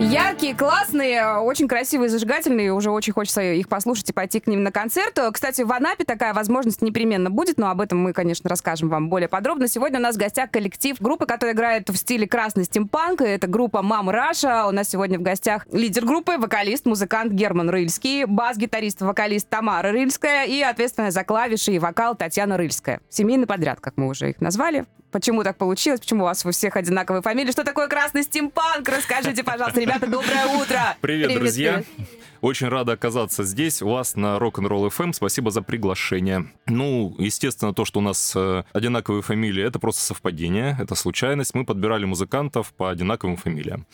Яркие, классные, очень красивые, зажигательные. Уже очень хочется их послушать и пойти к ним на концерт. Кстати, в Анапе такая возможность непременно будет, но об этом мы, конечно, расскажем вам более подробно. Сегодня у нас в гостях коллектив, группа, которая играет в стиле красный стимпанк. Это группа Mama Russia. У нас сегодня в гостях лидер группы, вокалист, музыкант Герман Рыльский, бас-гитарист, вокалист Тамара Рыльская и ответственная за клавиши и вокал Татьяна Рыльская. Семейный подряд, как мы уже их назвали. Почему так получилось? Почему у вас у всех одинаковые фамилии? Что такое красный стимпанк? Расскажите, пожалуйста, ребята, доброе утро! Привет, привет друзья! Привет. Очень рада оказаться здесь, у вас на Rock'n'Roll FM. Спасибо за приглашение. Ну, естественно, то, что у нас э, одинаковые фамилии, это просто совпадение, это случайность. Мы подбирали музыкантов по одинаковым фамилиям.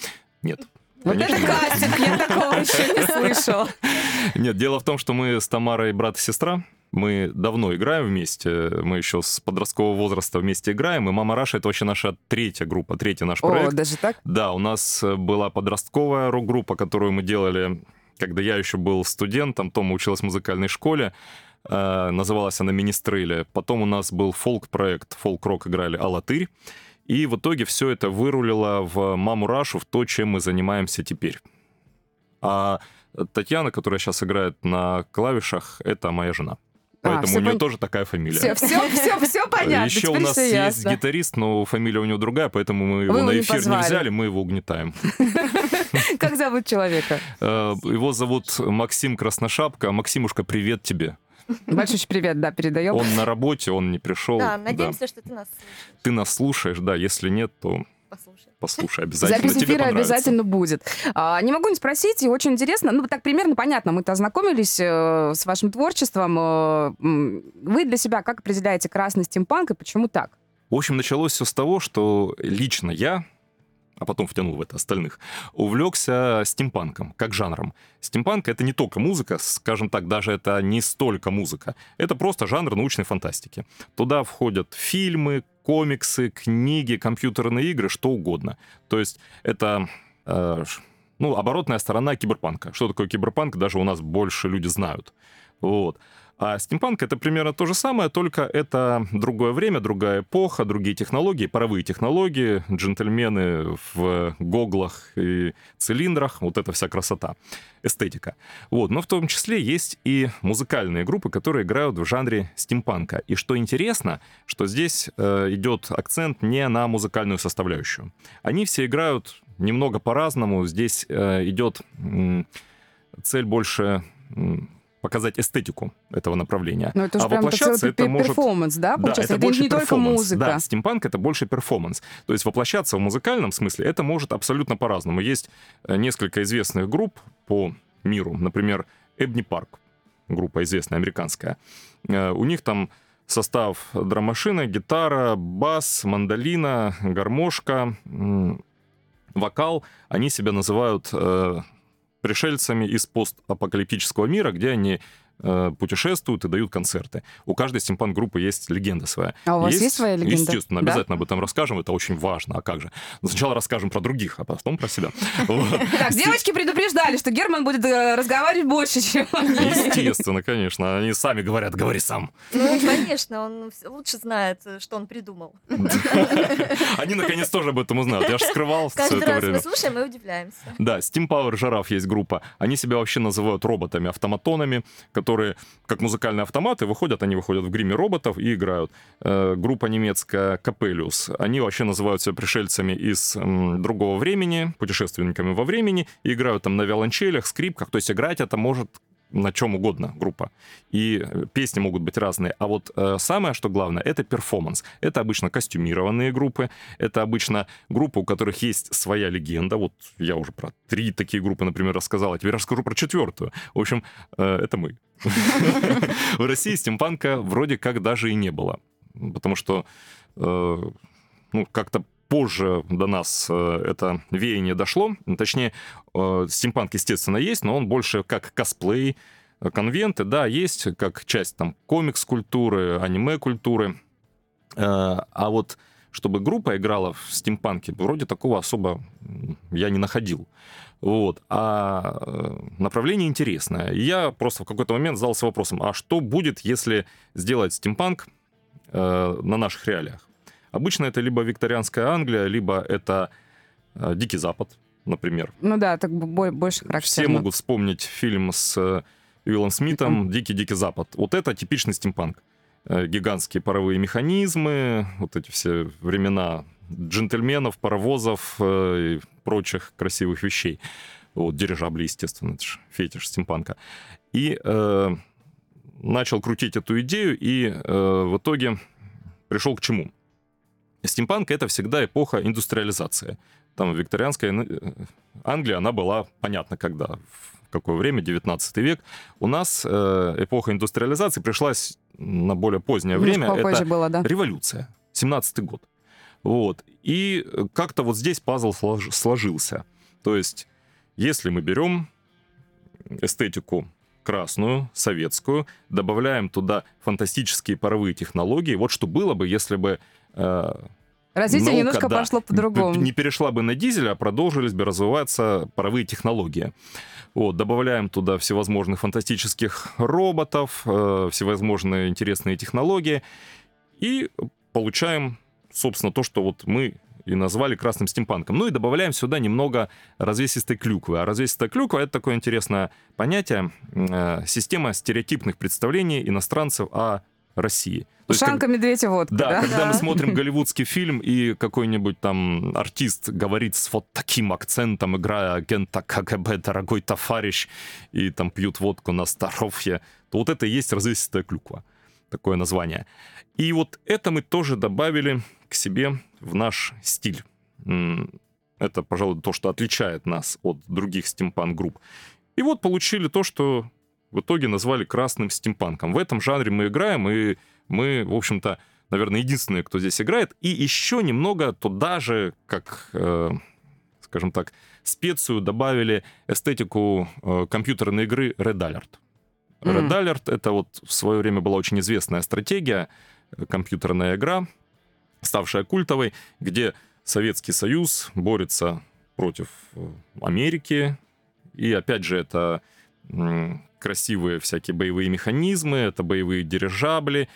Нет. Вот это кастинг, я такого еще не слышала. Нет, дело в том, что мы с Тамарой брат и сестра. Мы давно играем вместе, мы еще с подросткового возраста вместе играем, и «Мама Раша» — это вообще наша третья группа, третий наш проект. О, даже так? Да, у нас была подростковая рок-группа, которую мы делали, когда я еще был студентом, Тома училась в музыкальной школе, э, называлась она «Министрели». Потом у нас был фолк-проект, фолк-рок играли «Алатырь», и в итоге все это вырулило в «Маму Рашу», в то, чем мы занимаемся теперь. А Татьяна, которая сейчас играет на клавишах, это моя жена. Поэтому а, у нее пон... тоже такая фамилия. Все, все, все, все понятно. Еще у нас есть ясно. гитарист, но фамилия у него другая, поэтому мы его Вы на эфир не, не взяли, мы его угнетаем. Как зовут человека? Э, его зовут Максим Красношапка. Максимушка, привет тебе. Большой привет, да, передаем. Он на работе, он не пришел. Да, надеемся, да. что ты нас слушаешь. Ты нас слушаешь, да, если нет, то послушай. Послушай, обязательно. Запись эфира обязательно будет. А, не могу не спросить, и очень интересно. Ну, так примерно понятно, мы-то ознакомились э, с вашим творчеством. Э, вы для себя как определяете красный стимпанк и почему так? В общем, началось все с того, что лично я а потом втянул в это остальных, увлекся стимпанком, как жанром. Стимпанк — это не только музыка, скажем так, даже это не столько музыка. Это просто жанр научной фантастики. Туда входят фильмы, комиксы, книги, компьютерные игры, что угодно. То есть это... Э, ну, оборотная сторона киберпанка. Что такое киберпанк, даже у нас больше люди знают. Вот. А стимпанк — это примерно то же самое, только это другое время, другая эпоха, другие технологии, паровые технологии, джентльмены в гоглах и цилиндрах, вот эта вся красота, эстетика. Вот. Но в том числе есть и музыкальные группы, которые играют в жанре стимпанка. И что интересно, что здесь э, идет акцент не на музыкальную составляющую. Они все играют немного по-разному. Здесь э, идет э, цель больше показать эстетику этого направления. Но это а воплощаться это может... перформанс, да, получается? Да, это, это больше не только музыка. Да, стимпанк — это больше перформанс. То есть воплощаться в музыкальном смысле это может абсолютно по-разному. Есть э, несколько известных групп по миру, например, Abney Park, группа известная, американская. Э, у них там состав драм-машина, гитара, бас, мандолина, гармошка, вокал. Они себя называют э, пришельцами из постапокалиптического мира, где они Э, путешествуют и дают концерты. У каждой стимпанк-группы есть легенда своя. А у вас есть, есть своя легенда? Естественно, обязательно да? об этом расскажем, это очень важно. А как же? Сначала расскажем про других, а потом про себя. Так, девочки предупреждали, что Герман будет э, разговаривать больше, чем Естественно, конечно. Они сами говорят, говори сам. Ну, конечно, он лучше знает, что он придумал. Они, наконец, тоже об этом узнают. Я же скрывал все это время. Каждый раз мы слушаем и удивляемся. Да, Steam Power Жираф есть группа. Они себя вообще называют роботами, автоматонами, которые, как музыкальные автоматы, выходят, они выходят в гриме роботов и играют. Э, группа немецкая Капелиус, они вообще называют себя пришельцами из другого времени, путешественниками во времени, и играют там на виолончелях, скрипках, то есть играть это может на чем угодно группа. И э, песни могут быть разные. А вот э, самое, что главное, это перформанс. Это обычно костюмированные группы, это обычно группы, у которых есть своя легенда. Вот я уже про три такие группы, например, рассказал, а теперь расскажу про четвертую. В общем, э, это мы. В России стимпанка вроде как даже и не было. Потому что э, ну, как-то позже до нас э, это веяние дошло. Точнее, э, стимпанк, естественно, есть, но он больше как косплей, э, конвенты, да, есть как часть там комикс-культуры, аниме-культуры. А вот чтобы группа играла в стимпанке, вроде такого особо я не находил. Вот. А направление интересное. Я просто в какой-то момент задался вопросом, а что будет, если сделать стимпанк на наших реалиях? Обычно это либо викторианская Англия, либо это э, Дикий Запад, например. Ну да, так бо- больше характерно. Все могут вспомнить фильм с э, Уиллом Смитом «Дикий-дикий Запад». Вот это типичный стимпанк. Э, Гигантские паровые механизмы, вот эти все времена джентльменов, паровозов э, и прочих красивых вещей. Вот, дирижабли, естественно, это же фетиш стимпанка. И э, начал крутить эту идею, и э, в итоге пришел к чему? Стимпанк — это всегда эпоха индустриализации. Там викторианская э, Англия, она была, понятно, когда, в какое время, 19 век. У нас э, эпоха индустриализации пришлась на более позднее время. Это было, да. революция, 17 год. Вот. И как-то вот здесь пазл слож- сложился. То есть, если мы берем эстетику красную, советскую, добавляем туда фантастические паровые технологии, вот что было бы, если бы э, Развитие наука, немножко да, пошло по-другому. Не перешла бы на дизель, а продолжились бы развиваться паровые технологии. Вот, добавляем туда всевозможных фантастических роботов, э, всевозможные интересные технологии, и получаем, собственно, то, что вот мы и назвали красным стимпанком. Ну и добавляем сюда немного развесистой клюквы. А развесистая клюква — это такое интересное понятие, э, система стереотипных представлений иностранцев о России. То есть, как- Ушанка, медведь и водка, да, да? когда мы смотрим голливудский фильм, и какой-нибудь там артист говорит с вот таким акцентом, играя агента КГБ, дорогой товарищ, и там пьют водку на здоровье, то вот это и есть развесистая клюква. Такое название. И вот это мы тоже добавили к себе в наш стиль. Это, пожалуй, то, что отличает нас от других стимпанк-групп. И вот получили то, что в итоге назвали красным стимпанком. В этом жанре мы играем, и мы, в общем-то, наверное, единственные, кто здесь играет. И еще немного туда же, как, э, скажем так, специю добавили эстетику э, компьютерной игры Red Alert. Red Мгм. Alert — это вот в свое время была очень известная стратегия, э, компьютерная игра, ставшая культовой, где Советский Союз борется против э, Америки. И опять же, это красивые всякие боевые механизмы, это боевые дирижабли.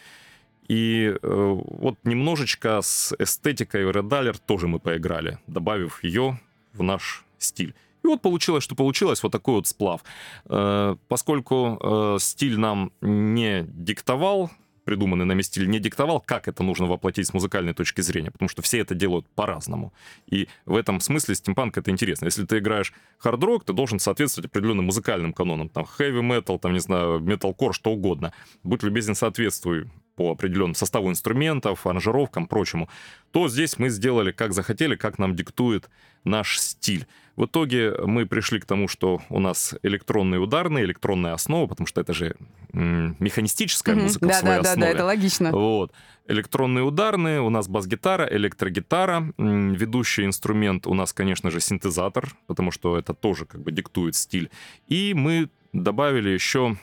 И э, вот немножечко с эстетикой Red Alert тоже мы поиграли, добавив ее в наш стиль. И вот получилось, что получилось вот такой вот сплав. Э, поскольку э, стиль нам не диктовал, придуманный нами стиль не диктовал, как это нужно воплотить с музыкальной точки зрения, потому что все это делают по-разному. И в этом смысле стимпанк это интересно. Если ты играешь хард-рок, ты должен соответствовать определенным музыкальным канонам. Там metal, там, не знаю, metalcore, что угодно. Будь любезен, соответствуй по определенному составу инструментов, аранжировкам, прочему, то здесь мы сделали как захотели, как нам диктует наш стиль. В итоге мы пришли к тому, что у нас электронные ударные, электронная основа, потому что это же механистическая Мгм. музыка в своей Да-да-да, основе. это логично. Вот. Электронные ударные, у нас бас-гитара, электрогитара. Ведущий инструмент у нас, конечно же, синтезатор, потому что это тоже как бы диктует стиль. И мы добавили еще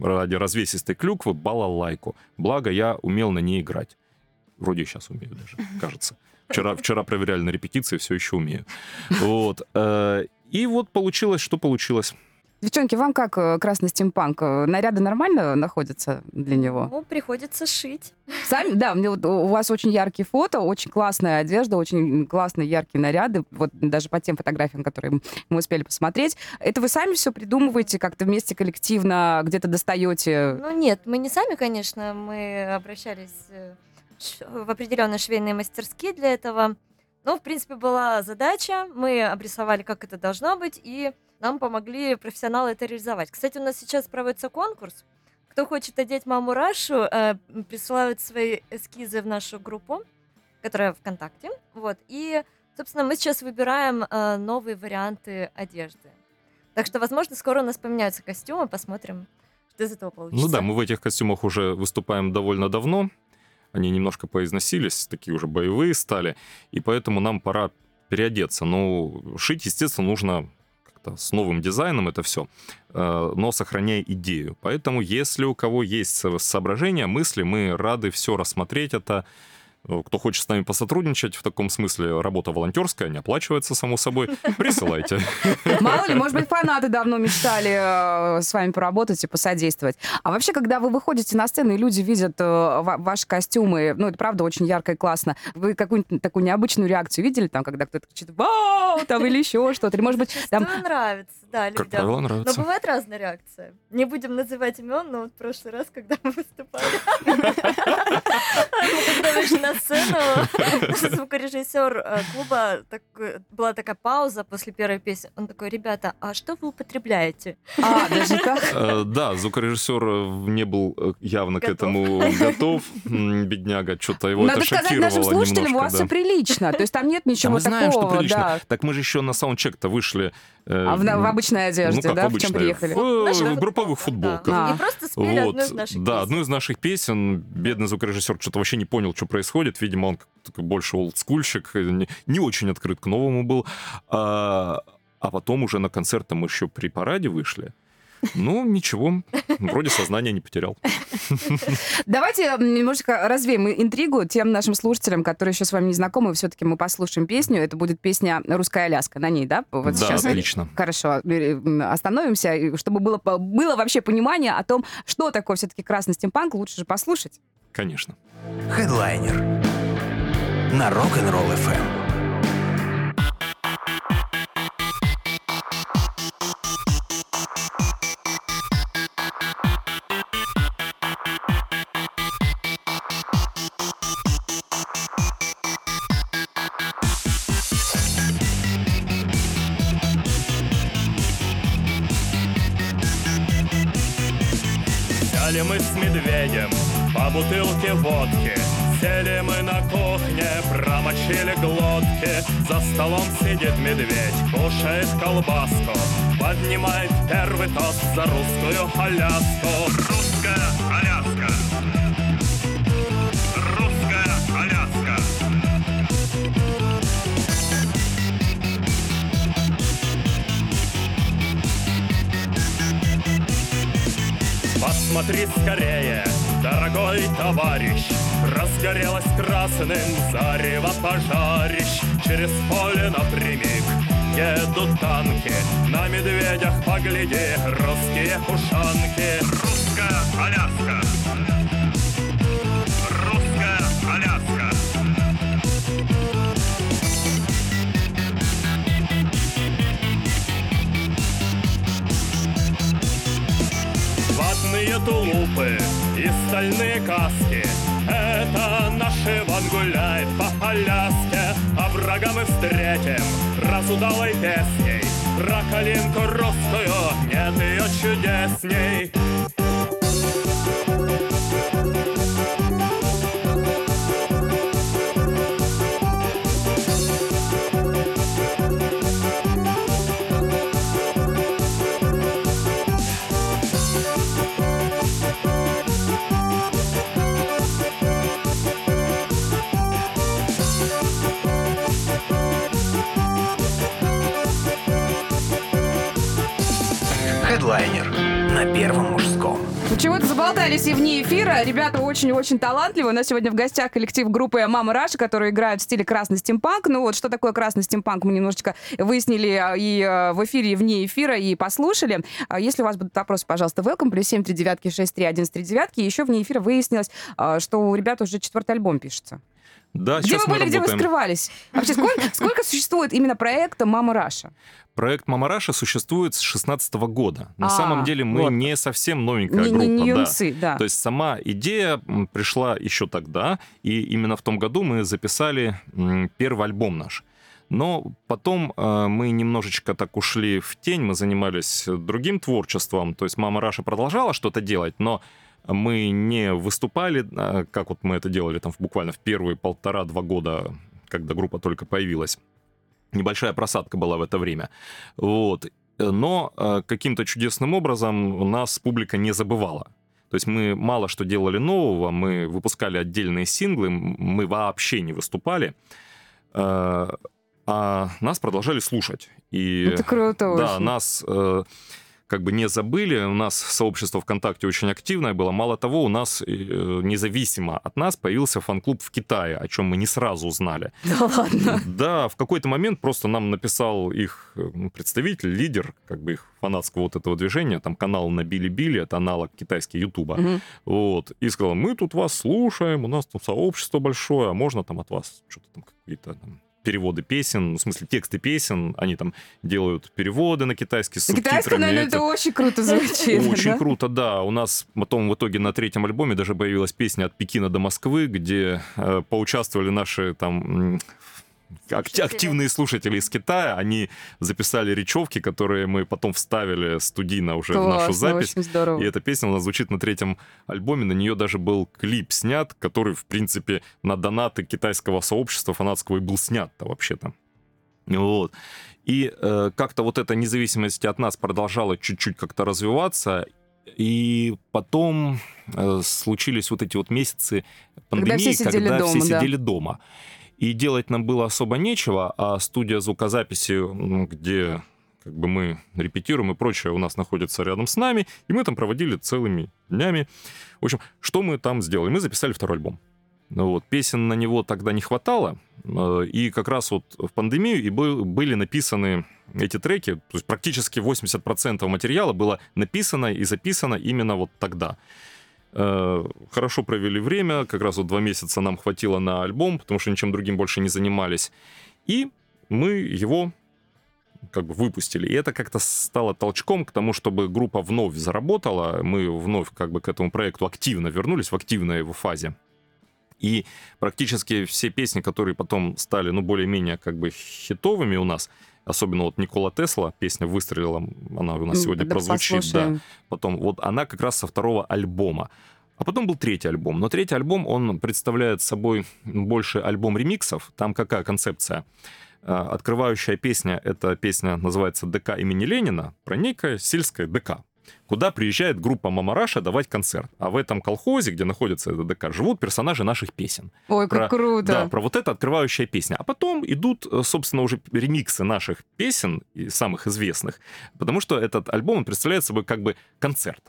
ради развесистой клюквы балалайку. Благо, я умел на ней играть. Вроде сейчас умею даже, кажется. Вчера, вчера проверяли на репетиции, все еще умею. Вот. э, И вот получилось, что получилось. Девчонки, вам как э, красный стимпанк? Э, Наряды нормально находятся для него? Ну, приходится шить. Сами, да, мне вот у вас очень яркие фото, очень классная одежда, очень классные яркие наряды, вот даже по тем фотографиям, которые мы успели посмотреть. Это вы сами все придумываете, как-то вместе коллективно где-то достаете? Ну, нет, мы не сами, конечно, мы обращались э, в определенные швейные мастерские для этого. Но, в принципе, была задача, мы обрисовали, как это должно быть, и нам помогли профессионалы это реализовать. Кстати, у нас сейчас проводится конкурс. Кто хочет одеть маму Рашу, э, присылают свои эскизы в нашу группу, которая ВКонтакте. Вот. И, собственно, мы сейчас выбираем э, новые варианты одежды. Так что, возможно, скоро у нас поменяются костюмы, посмотрим, что из этого получится. Ну да, мы в этих костюмах уже выступаем довольно давно. Они немножко поизносились, такие уже боевые стали, и поэтому нам пора переодеться. Ну, шить, естественно, нужно как-то с новым дизайном это все, но сохраняя идею. Поэтому, если у кого есть со- соображения, мысли, мы рады все рассмотреть это, Э, Кто хочет с нами посотрудничать, в таком смысле работа волонтерская, не оплачивается, само собой, присылайте. Мало ли, может быть, фанаты давно мечтали э, с вами поработать и посодействовать. А вообще, когда вы выходите на сцену, и люди видят э, ва- ваши костюмы, ну, это правда очень ярко и классно, вы какую-нибудь такую необычную реакцию видели, там, когда кто-то кричит «Вау!» там, или еще что-то? Или, может быть, там... Нравится, да, Как людям. Но нравится. бывает разная реакция. Не будем называть имен, но вот в прошлый раз, когда мы выступали, когда вышли на сцену, звукорежиссер э, клуба, такой- была такая пауза после первой песни. Он такой, ребята, а что вы употребляете? А, даже так? Э, Да, звукорежиссер э, не был э, явно к этому готов, бедняга, что-то его Надо это сказать шокировало нашим слушателям, у вас да. все прилично. То есть там нет Да ничего мы знаем, что такого. прилично. да. Так мы же еще на саундчек-то вышли. э, А в, в обычной одежде, ну, да, в обычно, чем приехали? В, Наших в групповых футболках, да. А. И просто спели Вот, одну из наших да, песен. одну из наших песен. Бедный звукорежиссер что-то вообще не понял, что происходит. Видимо, он больше олдскульщик, э, не, очень открыт к новому был. А, а потом уже на концерт мы еще при параде вышли. Ну, ничего, вроде сознания не потерял. Давайте немножечко развеем интригу тем нашим слушателям, которые еще с вами не знакомы. Все-таки мы послушаем песню. Это будет песня «Русская Аляска». На ней, да? Вот да, сейчас. отлично. Хорошо, э, остановимся, чтобы было, было вообще понимание о том, что такое все-таки красный стимпанк, лучше же послушать. Конечно. Хедлайнер на Rock'n'Roll FM. Взяли мы с медведем по бутылке водки. Сели мы на кухне, промочили глотки. За столом сидит медведь, кушает колбаску. Поднимает первый тост за русскую Аляску. Русская Аляска. Русская Аляска. Посмотри скорее, дорогой товарищ Разгорелось красным зарево пожарищ. Через поле напрямик едут танки На медведях погляди, русские ушанки Русская Аляска! Русская Аляска! Ватные тулупы и стальные каски. Это наши ван гуляет по Аляске. А врага мы встретим разудалой песней. Про калинку русскую нет ее чудесней Headliner на Первом мужском. Ну, чего-то заболтались и вне эфира. Ребята очень-очень талантливы. У нас сегодня в гостях коллектив группы «Mama Russia», которые играют в стиле красный стимпанк. Ну вот, что такое красный стимпанк, мы немножечко выяснили а, и а, в эфире, и вне эфира, и послушали. А Если у вас будут вопросы, пожалуйста, welcome, плюс 7 3 девятки 6 3 1 3 девятки. И еще вне эфира выяснилось, а, что у ребят уже четвертый альбом пишется. Да, где сейчас вы мы были, где вы скрывались? Вообще, сколько, сколько существует именно проекта «Mama Russia»? Проект Мамараша существует с 16 года. На А, самом деле мы вот. не совсем новенькая Не, группа. не, не да. юнцы, да. То есть сама идея пришла еще тогда, и именно в том году мы записали первый альбом наш. Но потом э, мы немножечко так ушли в тень, мы занимались другим творчеством. То есть мама Раша продолжала что-то делать, но мы не выступали, э, как вот мы это делали там буквально в первые полтора-два года, когда группа только появилась. Небольшая просадка была в это время. Вот. Но э, каким-то чудесным образом нас публика не забывала. То есть мы мало что делали нового, мы выпускали отдельные синглы, мы вообще не выступали, э, а нас продолжали слушать. И Это круто да, очень. нас э, как бы не забыли. У нас сообщество ВКонтакте очень активное было. Мало того, у нас, э, независимо от нас, появился фан-клуб в Китае, о чем мы не сразу узнали. Да ладно. Да, в какой-то момент просто нам написал их э, представитель, лидер, как бы их фанатского вот этого движения, там канал на Билли-Билли, это аналог китайский Ютуба, Мгм. вот, и сказал, мы тут вас слушаем, у нас там сообщество большое, а можно там от вас что-то там какие-то там переводы песен, в смысле тексты песен, они там делают переводы на китайский с субтитрами. наверное, это очень круто звучит. Очень да? круто, да. У нас потом в итоге на третьем альбоме даже появилась песня от Пекина до Москвы, где э, поучаствовали наши там Слушатели. активные слушатели из Китая. Они записали речевки, которые мы потом вставили студийно уже в нашу Классно, запись. очень здорово. И эта песня у нас звучит на третьем альбоме. На нее даже был клип снят, который, в принципе, на донаты китайского сообщества фанатского и был снят-то вообще-то. Вот. И э, как-то вот эта независимость от нас продолжала чуть-чуть как-то развиваться. И потом э, случились вот эти вот месяцы пандемии, все сидели когда все дома, да. сидели дома. И делать нам было особо нечего, а студия звукозаписи, где как бы мы репетируем и прочее, у нас находится рядом с нами, и мы там проводили целыми днями. В общем, что мы там сделали? Мы записали второй альбом. Ну Вот. Песен на него тогда не хватало, э, и как раз вот в пандемию и был- были написаны эти треки, то есть практически 80% материала было написано и записано именно вот тогда. Э, Хорошо провели время, как раз вот два месяца нам хватило на альбом, потому что ничем другим больше не занимались. И мы его как бы выпустили. И это как-то стало толчком к тому, чтобы группа вновь заработала. Мы вновь как бы к этому проекту активно вернулись, в активной его фазе. И практически все песни, которые потом стали, ну, более-менее как бы хитовыми у нас, особенно вот Никола Тесла, песня выстрелила, она у нас сегодня тогда прозвучит, да. послушаем. Потом, вот она как раз со второго альбома. А потом был третий альбом. Но третий альбом, он представляет собой больше альбом ремиксов. Там какая концепция? А, Открывающая песня, эта песня называется «ДК имени Ленина», про некое сельское ДК, куда приезжает группа Мамараша давать концерт. А в этом колхозе, где находится это ДК, живут персонажи наших песен. Ой, как Про- круто. Да, про вот это открывающая песня. А потом идут, э, собственно, уже ремиксы наших песен, самых известных, потому что этот альбом он представляет собой как бы концерт.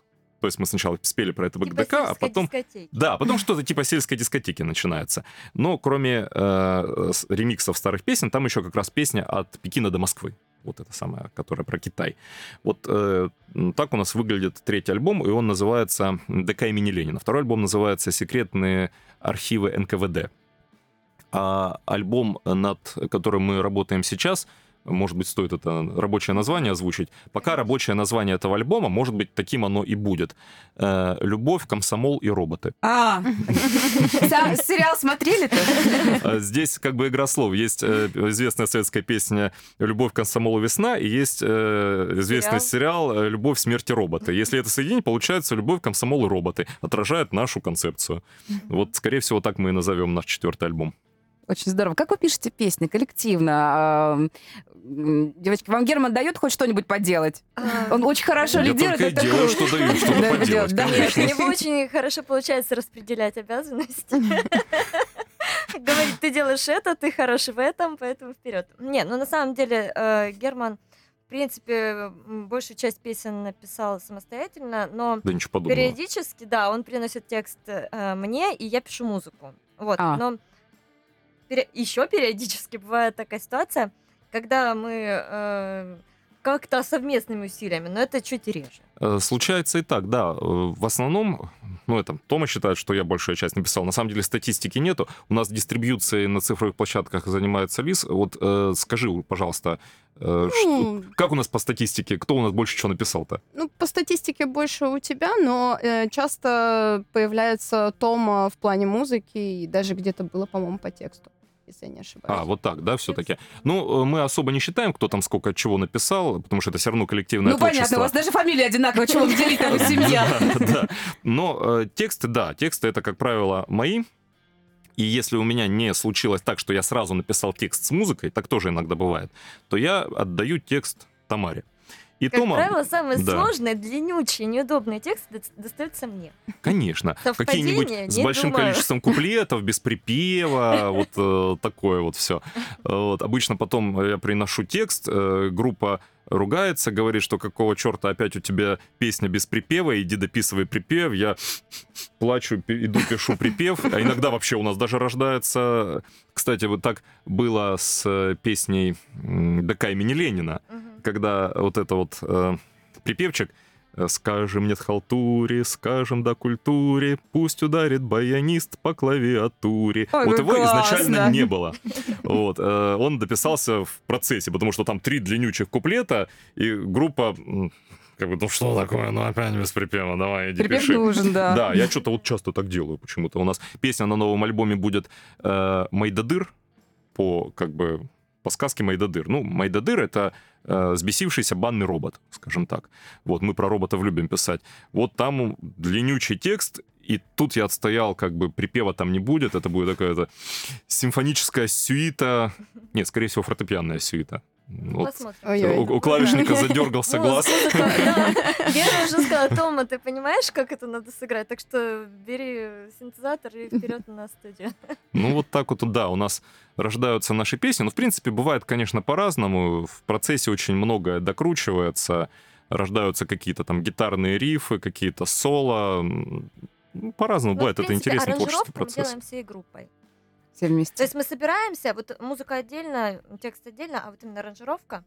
То есть мы сначала спели про это Типа БК, а потом... дискотеки. Да, потом что-то типа сельской дискотеки начинается. Но кроме э, ремиксов старых песен, там еще как раз песня от Пекина до Москвы. Вот эта самая, которая про Китай. Вот э, так у нас выглядит третий альбом, и он называется «ДК имени Ленина». Второй альбом называется «Секретные архивы НКВД». А альбом, над которым мы работаем сейчас, может быть, стоит это рабочее название озвучить. Пока рабочее название этого альбома, может быть, таким оно и будет. Э, «Любовь, комсомол и роботы». А, сериал смотрели-то? А Здесь как бы игра слов. Есть э, известная советская песня «Любовь, комсомол и весна», и есть э, известный сериал «Любовь, смерть и роботы». Если это соединить, получается «Любовь, комсомол и роботы». Отражает нашу концепцию. Вот, скорее всего, так мы и назовем наш четвертый альбом. Очень здорово. Как вы пишете песни коллективно? Девочки, вам Герман дает хоть что-нибудь поделать? А, Он очень хорошо Я лидирует, только и это делаю, круто. что даю, Да, поделать, да, Нет, у него очень хорошо получается распределять обязанности. Говорит, ты делаешь это, ты хорош в этом, поэтому вперед. Не, ну на самом деле э, Герман, в принципе, большую часть песен написал самостоятельно, но Да периодически, да, он приносит текст э, мне, и я пишу музыку. Вот, А. но еще периодически бывает такая ситуация, когда мы э, как-то совместными усилиями, но это чуть реже. Э, Случается и так, да. Э, В основном, ну, это Тома считает, что я большую часть написал. На самом деле статистики нету. У нас дистрибьюцией на цифровых площадках занимается Лис. Вот э, скажи, пожалуйста, э, что- Ну, как у нас по статистике? Кто у нас больше чего написал-то? ну, по статистике больше у тебя, но э, часто появляется Тома в плане музыки, и даже где-то было, по-моему, по тексту, если я не ошибаюсь. А, вот так, да, все-таки. Ну, э, мы особо не считаем, кто там сколько чего написал, потому что это все равно коллективное Ну, понятно, творчество. у вас даже фамилия одинаковая, чего вы делить там семья? Да. Но э, тексты, да, тексты это, как правило, мои. И если у меня не случилось так, что я сразу написал текст с музыкой, так тоже иногда бывает, то я отдаю текст Тамаре. И Как Тома, правило, самые да. сложные, длиннючие, неудобные тексты дос- достаются мне. конечно, какие-нибудь с большим думаю. количеством куплетов, без припева, вот э, такое вот все. Вот, обычно потом я приношу текст, э, группа ругается, говорит, что какого черта опять у тебя песня без припева, иди дописывай припев, я плачу, иду пишу припев, а иногда вообще у нас даже рождается... Кстати, вот так было с э, песней ДК имени Ленина, Мгм. Когда вот это вот э, припевчик э, «Скажем нет халтуре, скажем да культуре, пусть ударит баянист по клавиатуре». Ой, вот его изначально классно. не было. Вот, э, он дописался в процессе, потому что там три длиннючих куплета, и группа как бы, ну что такое, ну опять без припева, давай, иди Припев пиши. нужен, да. Да, я что-то вот часто так делаю почему-то. У нас песня на новом альбоме будет э, «Майдадыр» по, как бы, по сказке Майдадыр. Ну, Майдадыр — это э, взбесившийся банный робот, скажем так. Вот, мы про роботов любим писать. Вот там длиннючий текст, и тут я отстоял, как бы, припева там не будет, это будет такая-то симфоническая сюита, нет, скорее всего, фортепианная сюита. Вот. Посмотрим. Ой-ой. У, у клавишника задергался Вот, глаз. Вера уже сказала, Тома, ты понимаешь, как это надо сыграть? Так что бери синтезатор и вперед на студию. Ну, вот так вот, да, у нас рождаются наши песни. Ну, в принципе, бывает, конечно, по-разному. В процессе очень многое докручивается. Рождаются какие-то там гитарные рифы, какие-то соло. Ну, По-разному Ну, бывает. Это интересный творческий аранжировку мы процесс. делаем всей группой. Все вместе. То есть мы собираемся, вот музыка отдельно, текст отдельно, а вот именно аранжировка.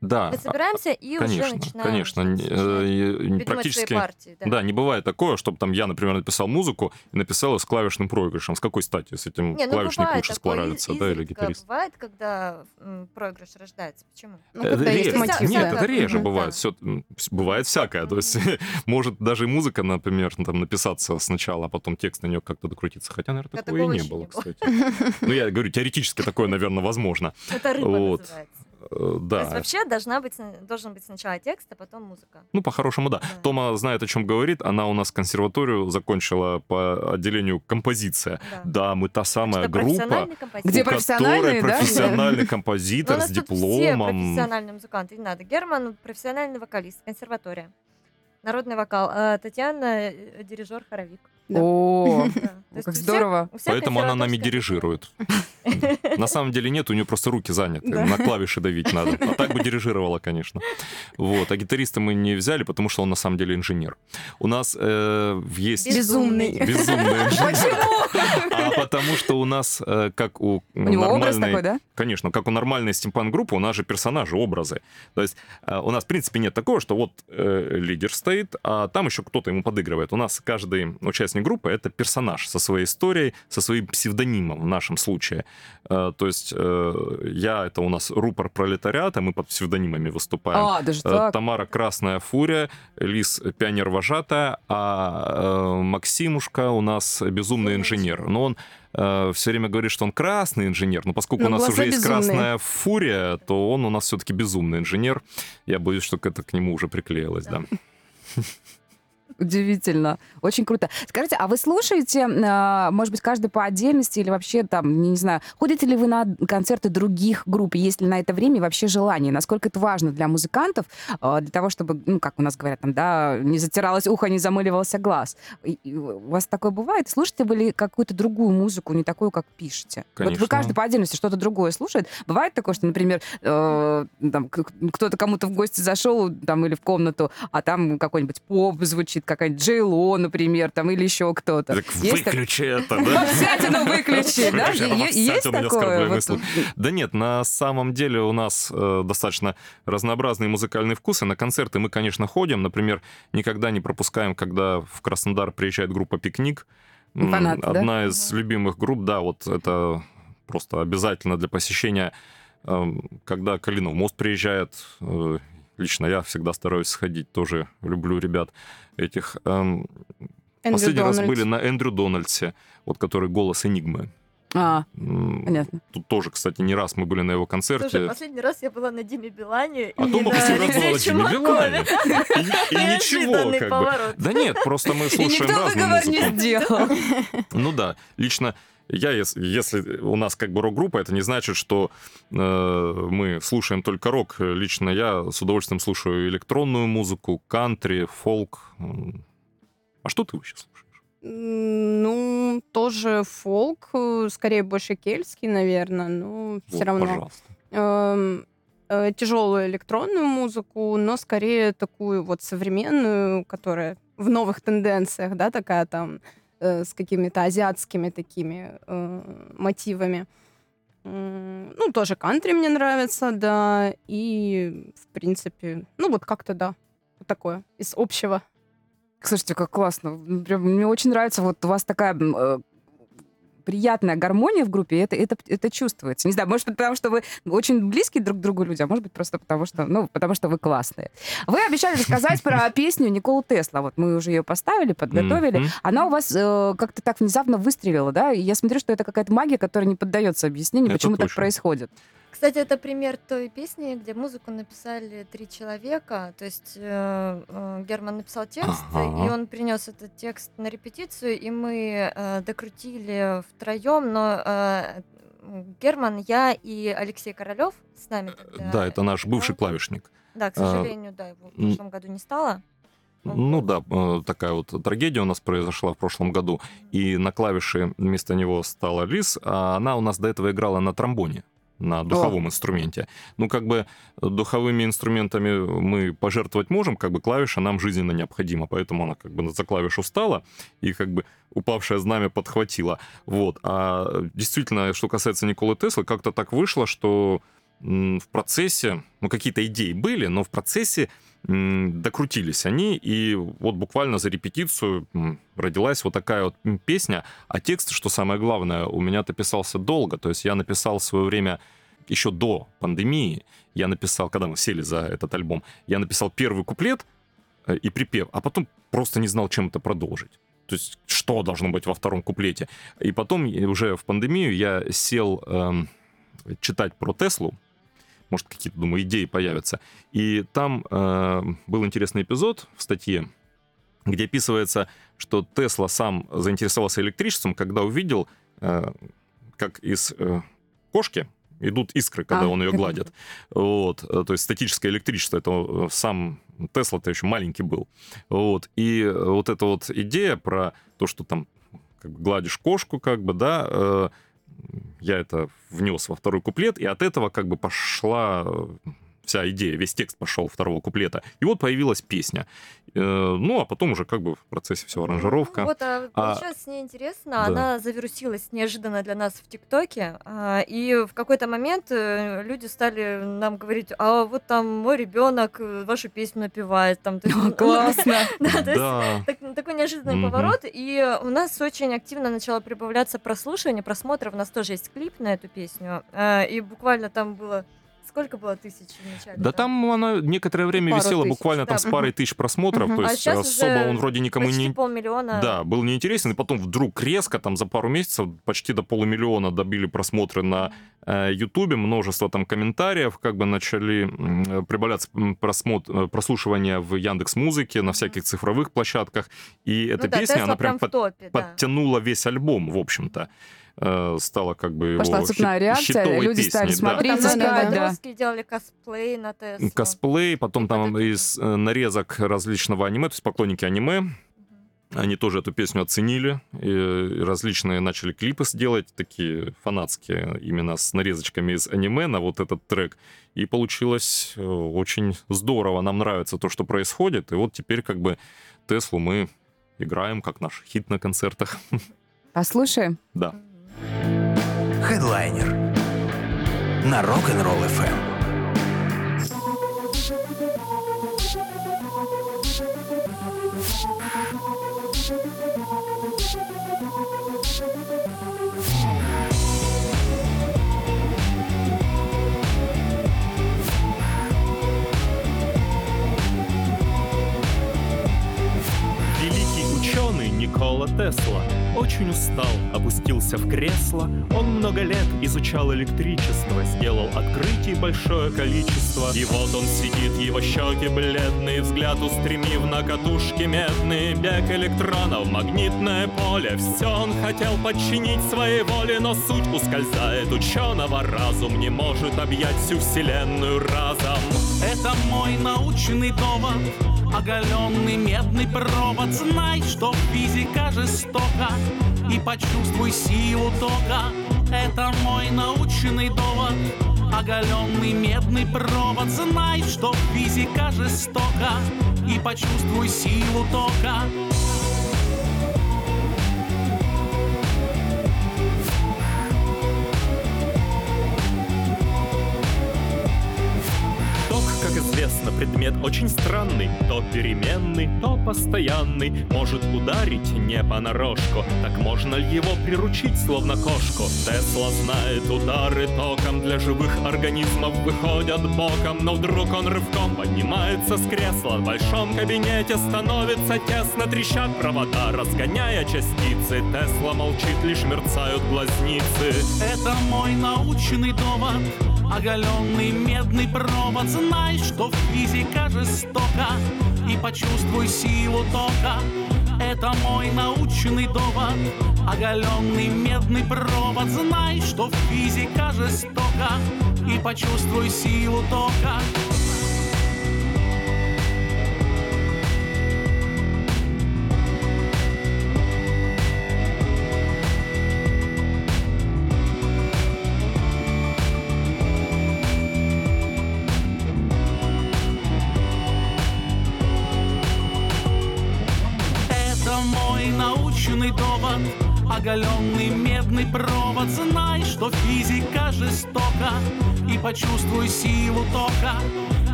Да, Мы собираемся и уже конечно, начинаем конечно. что-то Н- сочинять, э, Практически... свои партии. Да. Да, не бывает такое, чтобы там я, например, написал музыку и написал с клавишным проигрышем. С какой стати? С этим Не, ну клавишник лучше из- да, или гитарист? Бывает, когда проигрыш рождается. Почему? Ну, Это когда есть реже. мотив. Нет, да. это реже Мгм. бывает. Да. Все, бывает всякое. То есть может даже и музыка, например, там написаться сначала, а потом текст на нее как-то докрутиться. Хотя, наверное, А такого и такого не было, не было. кстати. Ну, я говорю, теоретически такое, наверное, возможно. Это рыба называется. Э, То есть Да. вообще должна быть, сна- должен быть сначала текст, а потом музыка. Ну, по-хорошему, да. Да. Тома знает, о чем говорит. Она у нас консерваторию закончила по отделению композиция. Да. Да, мы та самая Что, группа, профессиональный композитор. Где профессиональные, да? профессиональный Ну, композитор нас с дипломом. профессиональные музыканты. Не надо. Герман профессиональный вокалист, консерватория. Народный вокал. А Татьяна э, дирижер, хоровик. Да. О, ну, как здорово. Поэтому она нами дирижирует. На самом деле нет, у нее просто руки заняты. На клавиши давить надо. А так бы дирижировала, конечно. Вот. А гитариста мы не взяли, потому что он на самом деле инженер. У нас э, есть... Безумный. Безумный инженер. А потому что у нас, э, как у У него образ такой, да? Конечно, как у нормальной стимпан-группы, у нас же персонажи, образы. То есть э, у нас, в принципе, нет такого, что вот э, лидер стоит, а там еще кто-то ему подыгрывает. У нас каждый участник группы — это персонаж со своей историей, со своим псевдонимом в нашем случае. Э, то есть э, я — это у нас рупор пролетариата, мы под псевдонимами выступаем. А, даже Э, так. Тамара Красная Фурия, Лис Пионер Вожатая, а э, Максимушка у нас безумный инженер. Но он все время говорит, что он красный инженер, но поскольку Но у нас уже есть безумные. Красная Фурия, то он у нас все-таки безумный инженер. Я боюсь, что это к нему уже приклеилось, да. Удивительно. Очень круто. Скажите, а вы слушаете, а, может быть, каждый по отдельности или вообще там, не знаю, ходите ли вы на концерты других групп? Есть ли на это время вообще желание? Насколько это важно для музыкантов, а, для того, чтобы, ну, как у нас говорят, там, да, не затиралось ухо, не замыливался глаз? И- У вас такое бывает? Слушаете вы ли какую-то другую музыку, не такую, как пишете? Вот Конечно. вы каждый по отдельности что-то другое слушает? Бывает такое, что, например, э, там, кто-то кому-то в гости зашел там или в комнату, а там какой-нибудь поп звучит, какая-нибудь Джейло, например, там, или еще кто-то. Так Есть так- выключи это, Во да? всятину выключи, да? А Есть такое? Да нет, на самом деле у нас э, достаточно разнообразные музыкальные вкусы. На концерты мы, конечно, ходим. Например, никогда не пропускаем, когда в Краснодар приезжает группа «Пикник». Да? Одна из любимых групп, да, вот это просто обязательно для посещения. Эм, Когда Калинов мост приезжает, э, лично я всегда стараюсь сходить, тоже люблю ребят этих. Эм, Эндрю Последний раз Дональдс. были на Эндрю Дональдсе, вот который голос Энигмы. А, понятно. Тут тоже, кстати, не раз мы были на его концерте. Слушай, последний раз я была на Диме Билане а и Тома на последний раз была на Диме Билане. И, и ничего, как бы. Да нет, просто мы слушаем разную выговор не музыку. сделал. Ну да, лично Я, если, если у нас как бы рок-группа, это не значит, что э, мы слушаем только рок. Лично я с удовольствием слушаю электронную музыку, кантри, фолк. А что ты вообще слушаешь? Ну, тоже фолк, э, скорее больше кельтский, наверное, но все Вот, равно. Пожалуйста. тяжелую электронную музыку, но скорее такую вот современную, которая в новых тенденциях, да, такая там э, с какими-то азиатскими такими э, мотивами. Ну, тоже кантри мне нравится, да, и, в принципе, ну, вот как-то, да, вот такое из общего. Слушайте, как классно. Прям мне очень нравится, вот у вас такая э, приятная гармония в группе, это, это, это чувствуется. Не знаю, может, потому что вы очень близкие друг к другу люди, а может быть, просто потому что, ну, потому что вы классные. Вы обещали рассказать про песню Николы Тесла. Вот мы уже ее поставили, подготовили. Она у вас э, как-то так внезапно выстрелила, да? И я смотрю, что это какая-то магия, которая не поддается объяснению, Это почему так происходит. Кстати, это пример той песни, где музыку написали три человека. То есть э, э, Герман написал текст, Ага. и он принес этот текст на репетицию, и мы э, докрутили втроем, но э, Герман, я и Алексей Королев с нами тогда. Да, это наш бывший играл. клавишник. Да, к А, сожалению, да, его в м. прошлом году не стало. Ну да, э, такая вот трагедия у нас произошла в прошлом году. И на клавише вместо него стала Лиз, а она у нас до этого играла на тромбоне на духовом инструменте. Ну, как бы э, духовыми инструментами мы пожертвовать можем, как бы клавиша нам жизненно необходима, поэтому она как бы за клавишу встала и как бы упавшее знамя подхватила. Вот. А действительно, что касается Николы Теслы, как-то так вышло, что в процессе, ну, какие-то идеи были, но в процессе докрутились они, и вот буквально за репетицию родилась вот такая вот песня, а текст, что самое главное, у меня-то писался долго, то есть я написал в свое время еще до пандемии, я написал, когда мы сели за этот альбом, я написал первый куплет э, и припев, а потом просто не знал, чем это продолжить. То есть что должно быть во втором куплете. И потом уже в пандемию я сел эм, читать про Теслу, может, какие-то, думаю, идеи появятся. И там э, был интересный эпизод в статье, где описывается, что Тесла сам заинтересовался электричеством, когда увидел, э, как из э, кошки идут искры, когда А, он ее гладит. Вот, э, то есть статическое электричество, это э, сам Тесла-то еще маленький был. Вот, и вот эта вот идея про то, что там как бы гладишь кошку, как бы, да, э, я это внес во второй куплет, и от этого как бы пошла э, вся идея, весь текст пошел второго куплета. И вот появилась песня. Э, Ну, а потом уже как бы в процессе все аранжировка. Ну, вот, а, А, получилось с ней интересно. да. Она завирусилась неожиданно для нас в ТикТоке. а, И в какой-то момент э, люди стали нам говорить, а вот там мой ребенок вашу песню напевает. Там, то есть, ну, Классно. Да, то есть такой неожиданный поворот. И у нас очень активно начало прибавляться прослушивание, просмотров. У нас тоже есть клип на эту песню. а, И буквально там было... Сколько было тысяч в начале? да там она некоторое время Пару висела тысяч, буквально там да. с парой тысяч просмотров, то А есть щас особо он вроде никому не... полмиллиона. Да, был неинтересен, и потом вдруг резко, там за пару месяцев, почти до полумиллиона добили просмотры на э, Ютубе, множество там комментариев, как бы начали э, прибавляться м, просмот... э, прослушивания в Яндекс Музыке, на всяких цифровых площадках, и эта Ну да, песня, Тесла она прям в под- топе, да. подтянула весь альбом, в общем-то. Э, Стала как бы Пошла его цепная хит- реакция, хитовой люди стали песней, да. смотреть, многие искать, да. делали косплей на Теслу. Косплей, потом И там это из э, нарезок различного аниме, то есть поклонники аниме. Они тоже эту песню оценили, и различные начали клипы сделать, такие фанатские, именно с нарезочками из аниме на вот этот трек. И получилось э, очень здорово, нам нравится то, что происходит. И вот теперь как бы Теслу мы играем как наш хит на концертах. Послушаем. Да. Хедлайнер на Rock'n'Roll FM. Ученый Никола Тесла очень устал, опустился в кресло. Он много лет изучал электричество, сделал открытий большое количество. И вот он сидит, его щеки бледные, взгляд устремив на катушки медные. Бег электронов, магнитное поле, все он хотел подчинить своей воле, но суть ускользает ученого. Разум не может объять всю вселенную разом. Это мой научный довод, оголенный медный провод. Знай, что физика жестока, и почувствуй силу тока. Это мой научный довод, оголенный медный провод. Знай, что физика жестока, и почувствуй силу тока. Предмет очень странный, то переменный, то постоянный, может ударить не понарошку, так можно ли его приручить, словно кошку? Тесла знает, удары током для живых организмов выходят боком, но вдруг он рывком поднимается с кресла, в большом кабинете становится тесно, трещат провода, разгоняя частицы, Тесла молчит, лишь мерцают глазницы. Это мой научный довод, оголенный медный провод. Знай, что физика жестока, и почувствуй силу тока. Это мой научный довод, оголенный медный провод. Знай, что физика жестока, и почувствуй силу тока. Оголенный медный провод. Знай, что физика жестока, и почувствуй силу тока.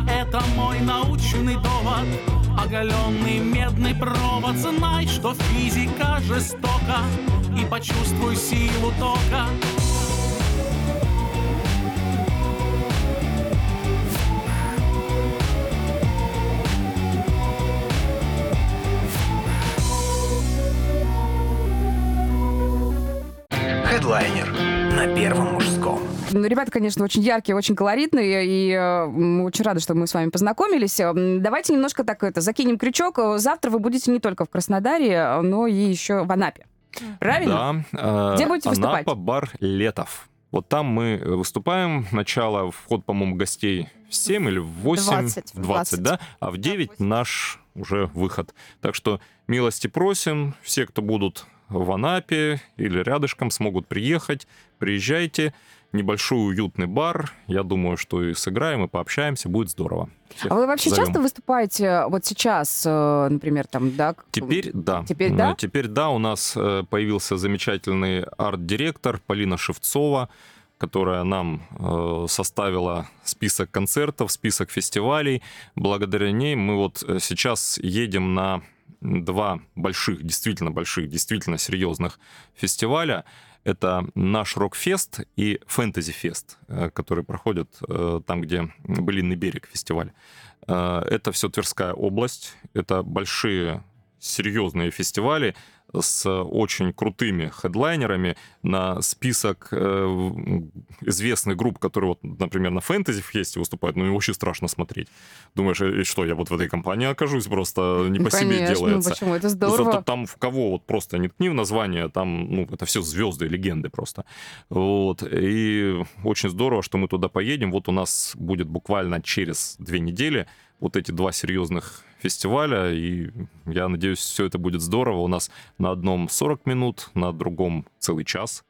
Это мой научный довод, оголенный медный провод. Знай, что физика жестока, и почувствуй силу тока. Ребята, конечно, очень яркие, очень колоритные, и э, мы очень рады, что мы с вами познакомились. М, Давайте немножко так это закинем крючок. Завтра вы будете не только в Краснодаре, но и еще в Анапе. Правильно? Да. э, Где будете выступать? Анапа, бар «Летов». Вот там мы выступаем. Начало, вход, по-моему, гостей в 7 или в 8. 20, в 20, да? А в 9 наш уже выход. Так что милости просим. Все, кто будут в Анапе или рядышком, смогут приехать. Приезжайте. Небольшой уютный бар. Я думаю, что и сыграем, и пообщаемся. Будет здорово. Всех А вы вообще зовем. часто выступаете вот сейчас, э, например, там, да? Теперь да. Теперь Э, да? Теперь да, у нас э, появился замечательный арт-директор Полина Шевцова, которая нам э, составила список концертов, список фестивалей. Благодаря ней мы вот э, сейчас едем на два больших, действительно больших, действительно серьезных фестиваля. Это наш рок-фест и фэнтези-фест, э, который проходит э, там, где Былинный берег фестиваль. Э, Это все Тверская область, это большие серьезные фестивали с очень крутыми хедлайнерами на список э, известных групп, которые, вот, например, на фэнтези фесте выступают, ну, и очень страшно смотреть. Думаешь, и что, я вот в этой компании окажусь, просто не Ну, по себе конечно, делается. почему? Это Зато здорово. там в кого вот просто не ткни в название, там, ну, это все звезды, легенды просто. Вот. И очень здорово, что мы туда поедем. Вот у нас будет буквально через две недели вот эти два серьезных фестиваля, и я надеюсь, все это будет здорово. У нас на одном 40 минут, на другом целый час.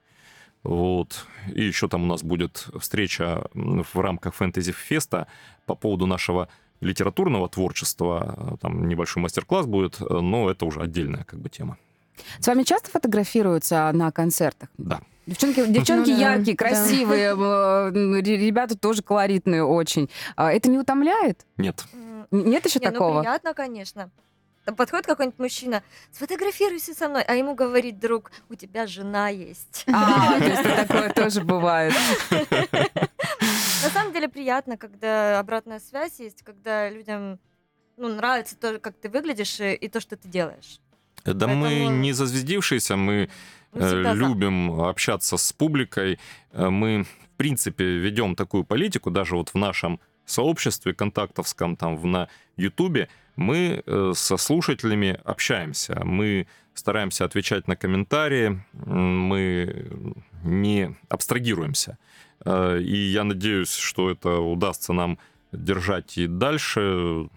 Вот. И еще там у нас будет встреча в рамках фэнтези-феста по поводу нашего литературного творчества. Там небольшой мастер-класс будет, но это уже отдельная как бы тема. С вами часто фотографируются на концертах? Да. Девчонки, девчонки Ну яркие, да. красивые, э, ре- ребята тоже колоритные очень. А Это не утомляет? Нет. Нет еще Не, ну такого? приятно, конечно. Там подходит какой-нибудь мужчина, сфотографируйся со мной, а ему говорит друг, у тебя жена есть. А, то есть такое тоже бывает. На самом деле приятно, когда обратная связь есть, когда людям ну, нравится то, как ты выглядишь и, и то, что ты делаешь. Да мы Поэтому- не зазвездившиеся, мы Мы э, всегда за. любим общаться с публикой. Э, Мы, в принципе, ведем такую политику, даже вот в нашем сообществе контактовском, там, в- на Ютубе, мы э, со слушателями общаемся. Мы стараемся отвечать на комментарии, мы не абстрагируемся. И я надеюсь, что это удастся нам держать и дальше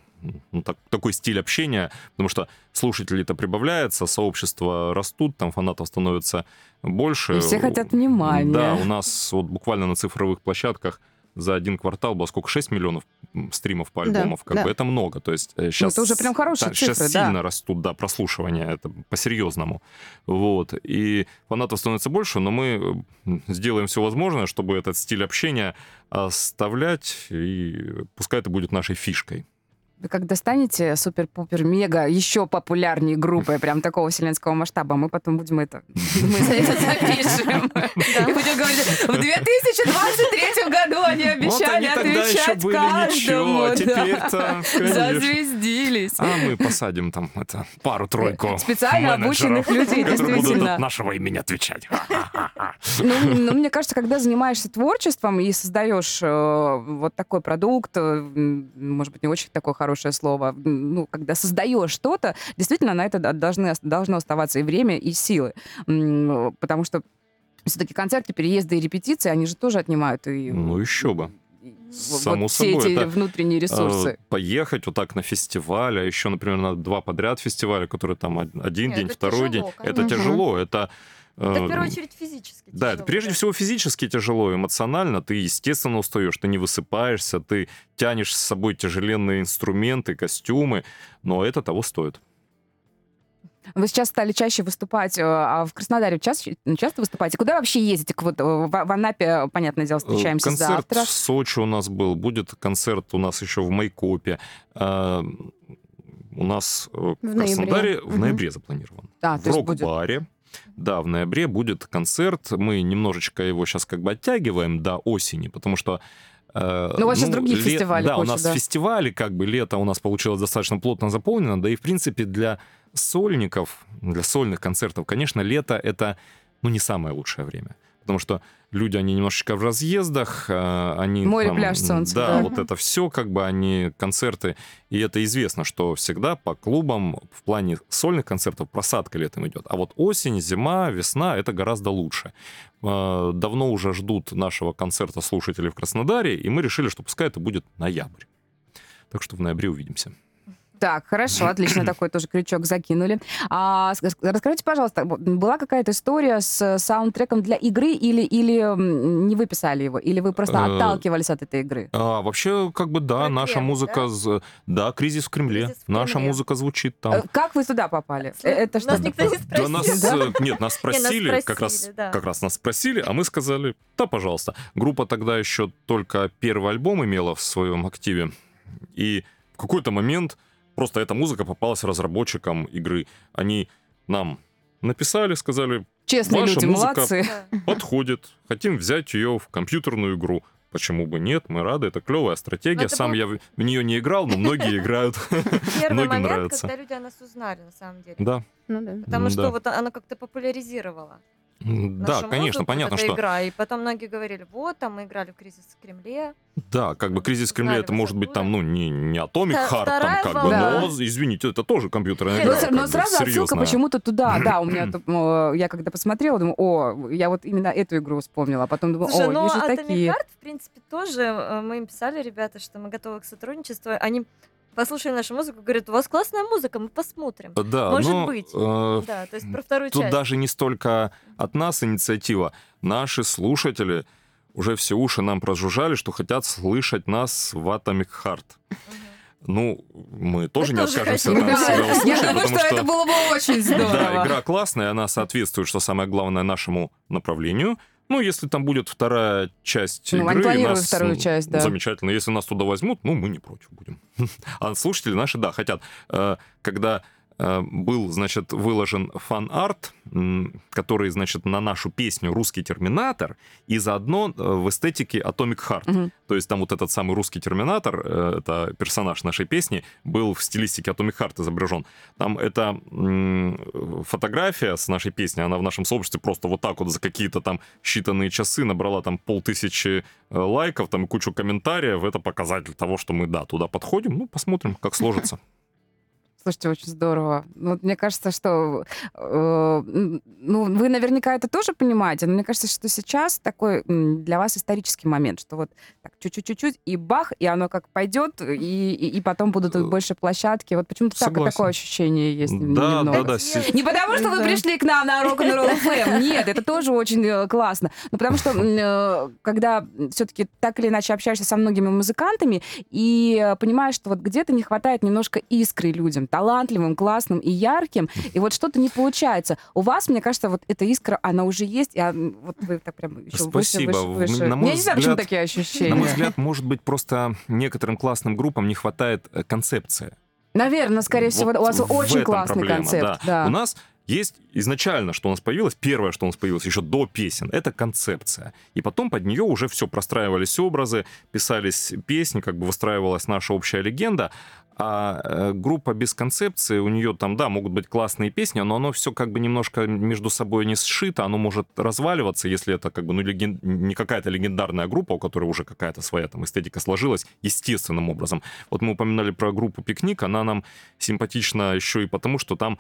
ну, так- такой стиль общения, потому что слушателей-то прибавляется, сообщества растут, там фанатов становится больше. И все хотят внимания. Да, у нас вот буквально на цифровых площадках за один квартал было сколько? 6 миллионов стримов по Да, альбомов. как да. бы это много. То есть сейчас, это уже прям хорошие сейчас цифры, да. сильно растут, да, прослушивания, это по-серьезному. Вот. И фанатов становится больше, но мы э, сделаем все возможное, чтобы этот стиль общения оставлять, и пускай это будет нашей фишкой. Вы когда станете супер-пупер-мега еще популярнее группой, прям такого вселенского масштаба, мы потом будем это... Мы это запишем. И будем говорить, в 2023 году они обещали отвечать каждому. а теперь-то. Зазвездились. А мы посадим там это пару-тройку Специально менеджеров, обученных людей, действительно. от нашего имени отвечать. Ну, ну, мне кажется, когда занимаешься творчеством и создаешь э, вот такой продукт, э, может быть, не очень такое хорошее слово, ну, когда создаешь что-то, действительно, на это должны, должно оставаться и время, и силы. Потому что все-таки концерты, переезды и репетиции, они же тоже отнимают и... Ну, еще бы. и вот Само все собой, эти это, внутренние ресурсы. Э, Поехать вот так на фестиваль, а еще, например, на два подряд фестиваля, которые там од- один Нет, день, второй тяжело, день. Это конечно. тяжело, это... э, Это в первую очередь физически. Да, это тяжело, прежде всего физически тяжело, эмоционально. Ты, естественно, устаешь, ты не высыпаешься, ты тянешь с собой тяжеленные инструменты, костюмы, но это того стоит. Вы сейчас стали чаще выступать, э, а в Краснодаре часто, часто выступаете? Куда вообще ездите? Вот э, в, в Анапе, понятное дело, встречаемся Э, Концерт завтра. в Сочи у нас был, будет концерт у нас еще в Майкопе. А, У нас э, в ноябре. Краснодаре в Мгм. ноябре запланирован. Да, в рок-баре. Да, в ноябре будет концерт. Мы немножечко его сейчас как бы оттягиваем до осени, потому что... э, Ну, у вас сейчас другие фестивали Да, у куча, нас да. фестивали, как бы лето у нас получилось достаточно плотно заполнено, да и, в принципе, для сольников, для сольных концертов, конечно, лето — это, ну, не самое лучшее время. Потому что люди, они немножечко в разъездах, э, они... Море, там, пляж, солнце, Да, да. вот это все, как бы, они концерты. И это известно, что всегда по клубам в плане сольных концертов просадка летом идет. А вот осень, зима, весна — это гораздо лучше. Э, Давно уже ждут нашего концерта слушатели в Краснодаре, и мы решили, что пускай это будет ноябрь. Так что в ноябре увидимся. Так, хорошо, отлично, такой тоже крючок закинули. А, расскажите, пожалуйста, была какая-то история с саундтреком для игры или, или не вы писали его, или вы просто Э, отталкивались от этой игры? А, вообще, как бы, да, Про наша Кремль, музыка... да? з- Да, «Кризис в Кремле». «Кризис в Наша Кремле». музыка звучит там. Э, Как вы туда попали? Э, Это Нас что? никто не Да спросил. нас, Да? нет, нас спросили, как раз, спросили, да. как раз нас спросили, а мы сказали, да, пожалуйста. Группа тогда еще только первый альбом имела в своем активе, и в какой-то момент просто эта музыка попалась разработчикам игры. Они нам написали, сказали, Честные Ваша люди, музыка- молодцы. Подходит, хотим взять ее в компьютерную игру. Почему бы нет? Мы рады, это клевая стратегия. это Сам был- я в в нее не играл, но многие играют. Первый Многим момент, нравится. когда люди о нас узнали, на самом деле. Да, Ну да. Потому что да. вот оно как-то да, нашу конечно, музыку, понятно, эта что игра. И потом многие говорили, вот, там мы играли в «Кризис в Кремле». Да, как бы кризис в Кремле Знали это может быть там, ну, не, не Atomic Вта- Heart, там вторая как бы, волна. но, извините, это тоже компьютерная Нет, игра. Но, как но бы, сразу отсылка серьезная. почему-то туда, да, у меня, тут, э, я когда посмотрела, думаю, о, я вот именно эту игру вспомнила, а потом думаю, Слушай, о, ну есть же Atomic такие. Heart, в принципе, тоже э, мы им писали, ребята, что мы готовы к сотрудничеству. Они послушали нашу музыку, говорят, у вас классная музыка, мы посмотрим. Да, Может но, быть. э, Да, то есть про вторую Тут часть. даже не столько от нас инициатива. Наши слушатели уже все уши нам прожужжали, что хотят слышать нас в Atomic Heart. Ну, мы тоже не тоже откажемся хотим. Да, себя я услышать, думаю, потому что что... это было бы очень Да, здорово. игра классная, она соответствует, что самое главное, нашему направлению. Ну, если там будет вторая часть Ну, они игры, планируют нас, вторую ну, часть, да. Замечательно. Если нас туда возьмут, ну, мы не против будем. А слушатели наши, да, хотят. Э, Когда был, значит, выложен фан-арт, который, значит, на нашу песню «Русский терминатор» и заодно э, в эстетике Atomic Heart. Мгм. То есть там вот этот самый русский терминатор, э, это персонаж нашей песни, был в стилистике Atomic Heart изображен. Там эта фотография с нашей песней, она в нашем сообществе просто вот так вот за какие-то там считанные часы набрала там полтысячи э, лайков, там и кучу комментариев. Это показатель того, что мы, да, туда подходим. Ну, посмотрим, как сложится. Слушайте, очень здорово. Ну, вот мне кажется, что... э, ну, вы наверняка это тоже понимаете, но мне кажется, что сейчас такой для вас исторический момент, что вот так чуть-чуть-чуть, и бах, и оно как пойдет, и, и, и потом будут Э, больше площадки. Вот почему-то так, такое ощущение есть Да, немного. да, да. Не потому, что вы пришли к нам на Рок-н-Ролл ФМ. Нет, это тоже очень э, классно. Но потому что, э, когда все-таки так или иначе общаешься со многими музыкантами и понимаешь, что вот где-то не хватает немножко искры людям, талантливым, классным и ярким, и вот что-то не получается. У вас, мне кажется, вот эта искра, она уже есть, и а, вот вы так прям еще Спасибо. выше, выше, выше. На мой Я не знаю, почему взгляд- такие ощущения. На мой взгляд, может быть, просто некоторым классным группам не хватает э, концепции. Наверное, скорее всего, Вот у вас очень классный проблема, концепт. да. Да. У нас есть изначально, что у нас появилось, первое, что у нас появилось еще до песен, это концепция. И потом под нее уже все простраивались образы, писались песни, как бы выстраивалась наша общая легенда. А э, группа без концепции, у нее там, да, могут быть классные песни, но оно все как бы немножко между собой не сшито, оно может разваливаться, если это как бы ну, леген- не какая-то легендарная группа, у которой уже какая-то своя там эстетика сложилась естественным образом. Вот мы упоминали про группу «Пикник», она нам симпатична еще и потому, что там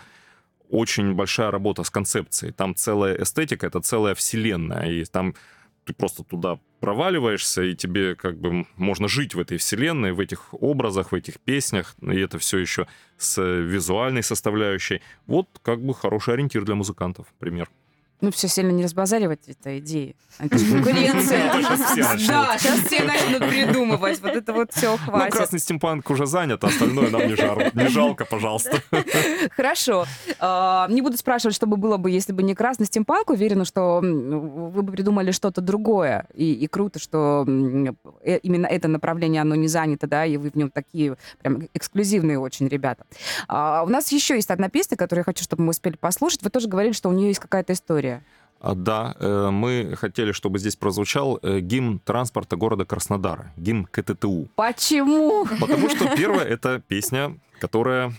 очень большая работа с концепцией. Там целая эстетика, это целая вселенная. И там ты просто туда проваливаешься, и тебе как бы можно жить в этой вселенной, в этих образах, в этих песнях, и это все еще с визуальной составляющей. Вот как бы хороший ориентир для музыкантов, пример. Ну, все сильно не разбазаривать этой идеи. Начнут. Да, сейчас все начнут придумывать. Вот это вот все Ну, хватит. красный стимпанк уже занят, а остальное нам не, жалко, пожалуйста. Хорошо. А, Не буду спрашивать, что бы было бы, если бы не красный стимпанк. Уверена, что вы бы придумали что-то другое. И, и круто, что э, именно это направление, оно не занято, да, и вы в нем такие прям эксклюзивные очень ребята. А, У нас еще есть одна песня, которую я хочу, чтобы мы успели послушать. Вы тоже говорили, что у нее есть какая-то история. А, Да, э, мы хотели, чтобы здесь прозвучал э, гимн транспорта города Краснодара, гимн КТТУ. Почему? Потому что первое — это песня, которая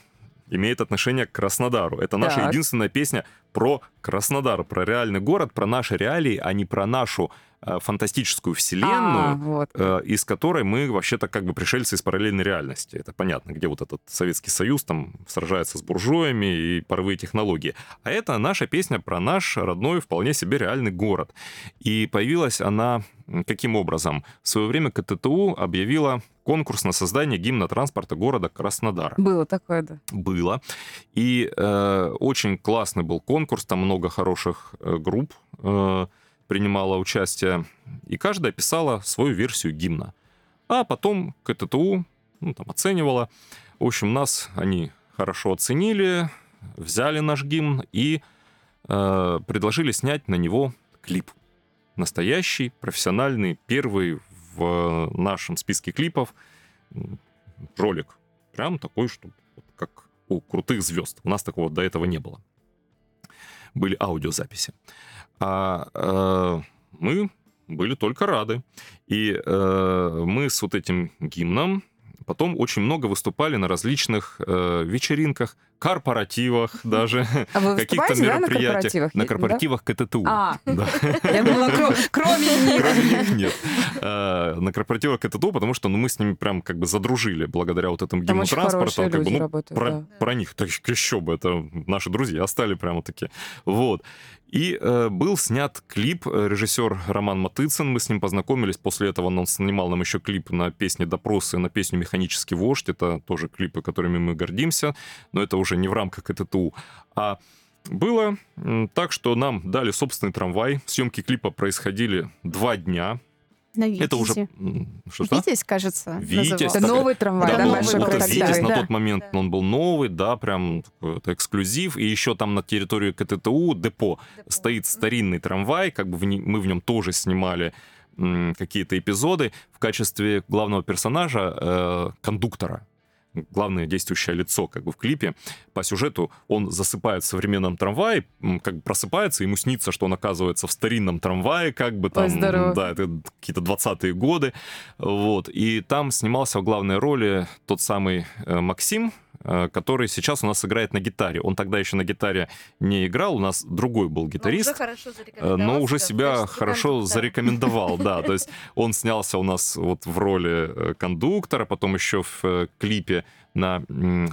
имеет отношение к Краснодару. Это наша Так. единственная песня про Краснодар, про реальный город, про наши реалии, а не про нашу э, фантастическую А, вселенную, вот. э, из которой мы вообще-то как бы пришельцы из параллельной реальности. Это понятно, где вот этот Советский Союз там сражается с буржуями и паровые технологии. А это наша песня про наш родной, вполне себе реальный город. И появилась она каким образом? В свое время КТТУ объявила конкурс на создание гимна транспорта города Краснодар Было такое, да. было. И э, очень классный был конкурс, там много хороших э, групп э, принимало участие, и каждая писала свою версию гимна. А потом КТТУ ну, там, оценивала. В общем, нас они хорошо оценили, взяли наш гимн и э, предложили снять на него клип. Настоящий, профессиональный, первый в нашем списке клипов ролик. Прям такой, что как у крутых звезд. У нас такого до этого не было. Были аудиозаписи. А э, мы были только рады. И э, мы с вот этим гимном потом очень много выступали на различных э, вечеринках, корпоративах даже, А каких-то выступаете, да, на мероприятиях. корпоративах? На Да? корпоративах КТТУ. А, Да. я думала, кро- кроме них. Кроме них нет. А, На корпоративах КТТУ, потому что ну, мы с ними прям как бы задружили благодаря вот этому гимну транспорта. Как бы, ну, работают, про, да. про них так еще бы, это наши друзья стали прямо таки. Вот. И э, был снят клип, э, режиссер Роман Матыцын, мы с ним познакомились, после этого он снимал нам еще клип на песни «Допросы», на песню «Механический вождь», это тоже клипы, которыми мы гордимся, но это уже не в рамках КТТУ. А было так, что нам дали собственный трамвай, съемки клипа происходили два дня, На это уже... М, Что-что? Витязь, кажется, Витязь. Это новый трамвай, Да, да, большой это красивый, Витязь на да. тот момент, Да. он был новый, да, прям такой, это эксклюзив. И еще там на территории КТТУ депо Депо. стоит старинный трамвай, как бы в не- мы в нем тоже снимали какие-то эпизоды в качестве главного персонажа, э, кондуктора. Главное действующее лицо как бы в клипе. По сюжету он засыпает в современном трамвае, как бы просыпается, ему снится, что он оказывается в старинном трамвае, как бы там, Ой, да, это какие-то 20-е годы, вот, и там снимался в главной роли тот самый э, Максим, который сейчас у нас играет на гитаре. Он тогда еще на гитаре не играл, у нас другой был гитарист. Но уже, э, но уже себя хорошо зарекомендовал, да. То есть он снялся у нас вот в роли э, кондуктора, потом еще в клипе на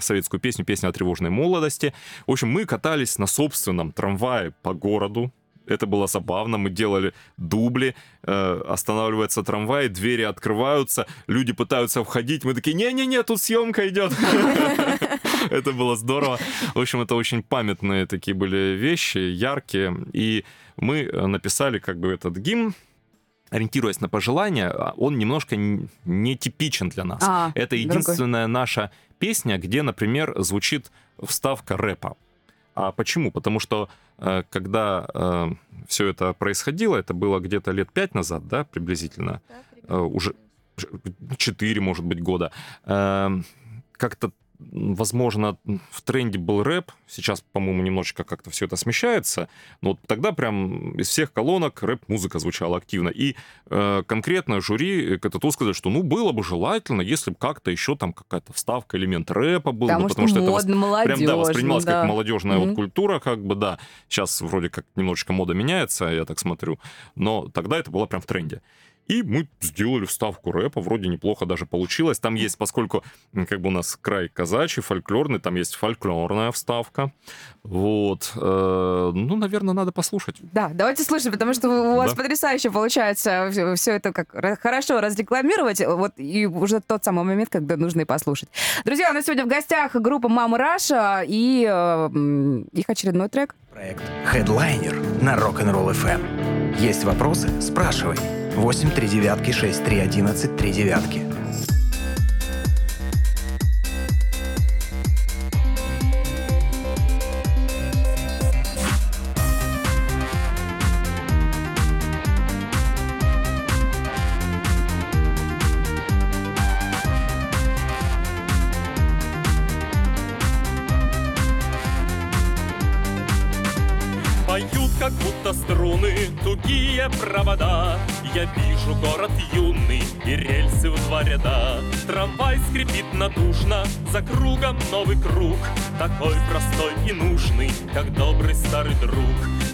советскую песню «Песня о тревожной молодости». В общем, мы катались на собственном трамвае по городу, это было забавно. Мы делали дубли, э, останавливается трамвай, двери открываются, люди пытаются входить. Мы такие, не-не-не, тут съемка идет. Это было здорово. В общем, это очень памятные такие были вещи, яркие. И мы э, написали как бы этот гимн, ориентируясь на пожелания, а он немножко нетипичен для нас. А, это единственная другой. наша песня, где, например, звучит вставка рэпа. А почему? Потому что э, когда э, все это происходило, это было где-то лет пять назад, да, приблизительно, да, приблизительно. уже четыре, может быть, года, как-то возможно, в тренде был рэп, сейчас, по-моему, немножечко как-то все это смещается, но вот тогда прям из всех колонок рэп-музыка звучала активно. И э, конкретно жюри КТТУ сказали, что ну было бы желательно, если бы как-то еще там какая-то вставка, элемент рэпа был, потому, ну, потому что, что это прям да, воспринималось да. как молодежная mm-hmm. вот культура, как бы, да. Сейчас вроде как немножечко мода меняется, я так смотрю, но тогда это было прям в тренде. И мы сделали вставку рэпа, вроде неплохо даже получилось. Там есть, поскольку как бы у нас край казачий, фольклорный, там есть фольклорная вставка. Вот. Э, ну, наверное, надо послушать. Да, давайте слушать, потому что у вас да. потрясающе получается все это как хорошо разрекламировать. Вот и уже тот самый момент, когда нужно и послушать. Друзья, у нас сегодня в гостях группа Мама Раша и э, их очередной трек. Проект Headliner на Rock'n'Roll FM. Есть вопросы? Спрашивай. 8 3 девятки 6 3 11 3 девятки. Поют, как будто струны, тугие провода я вижу город юный и рельсы в два ряда. Трамвай скрипит надушно, за кругом новый круг, Такой простой и нужный, как добрый старый друг.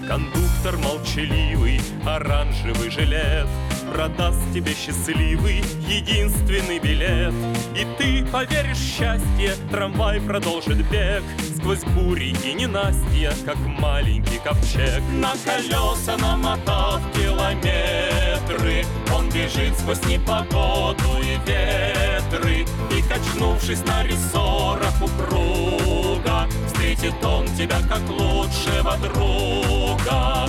Кондуктор молчаливый, оранжевый жилет Продаст тебе счастливый, единственный билет И ты поверишь в счастье, трамвай продолжит бег Сквозь бури и ненастья, как маленький ковчег. На колеса намотав километры. Он бежит сквозь непогоду и ветры. И качнувшись на рессорах упруга Встретит он тебя как лучшего друга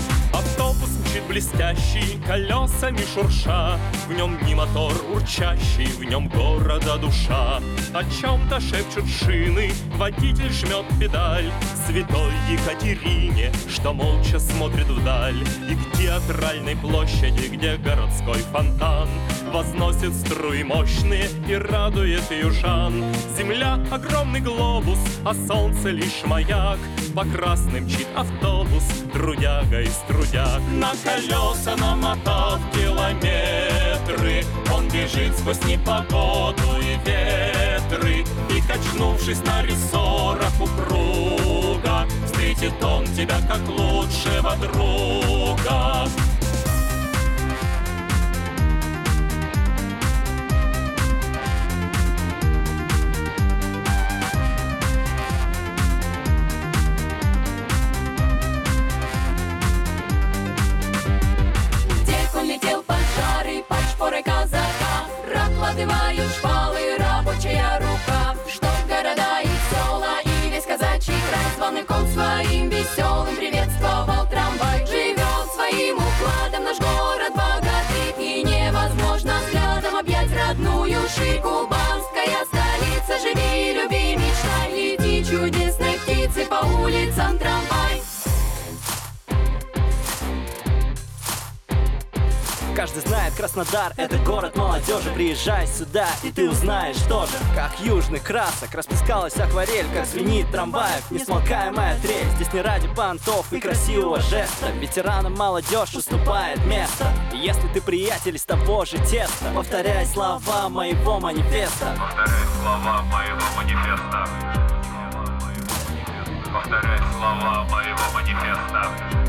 Мчит блестящий, колесами шурша. В нем не мотор урчащий, в нем города душа. О чем-то шепчут шины, водитель жмет педаль. Святой Екатерине, что молча смотрит вдаль. И к театральной площади, где городской фонтан Возносит струи мощные и радует южан Земля — огромный глобус, а солнце лишь маяк. По красным мчит автобус, трудяга и трудяг. На колеса намотав километры Он бежит сквозь непогоду и ветры. И, качнувшись на рессорах упруга Встретит он тебя как лучшего друга родную ши Кубанская столица Живи, люби, мечтай Лети чудесной птицы по улицам каждый знает Краснодар Это город молодежи, приезжай сюда И ты узнаешь тоже, как южных красок Распускалась акварель, как звенит трамваев Несмолкаемая трель, здесь не ради понтов и красивого жеста Ветеранам молодежь уступает место если ты приятель из того же теста Повторяй слова моего манифеста Повторяй слова моего манифеста. Повторяй слова моего манифеста.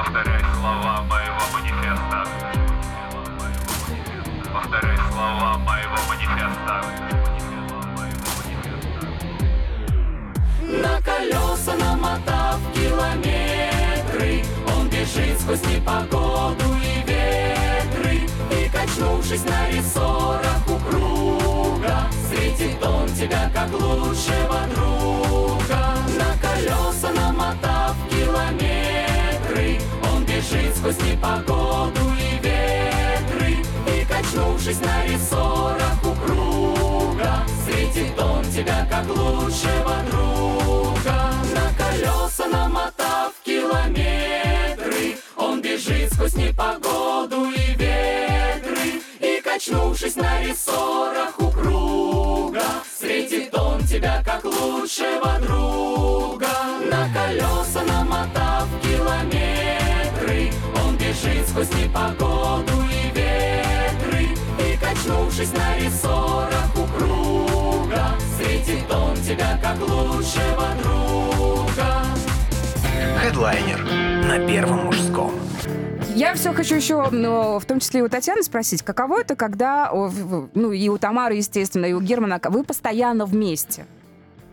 Повторяй слова моего манифеста. Повторяй слова моего манифеста. На колеса намотав километры Он бежит сквозь непогоду и ветры И качнувшись на рессорах у круга Встретит он тебя как лучшего друга На колеса намотав километры бежит сквозь непогоду и ветры И качнувшись на рессорах у круга. Встретит он тебя как лучшего друга. На колеса намотав километры Он бежит сквозь непогоду и ветры. И качнувшись на рессорах сквозь непогоду и ветры И качнувшись на рессорах у круга Встретит он тебя как лучшего друга Хедлайнер на первом мужском. Я все хочу еще, ну, в том числе и у Татьяны спросить, каково это, когда, ну, и у Тамары, естественно, и у Германа, вы постоянно вместе?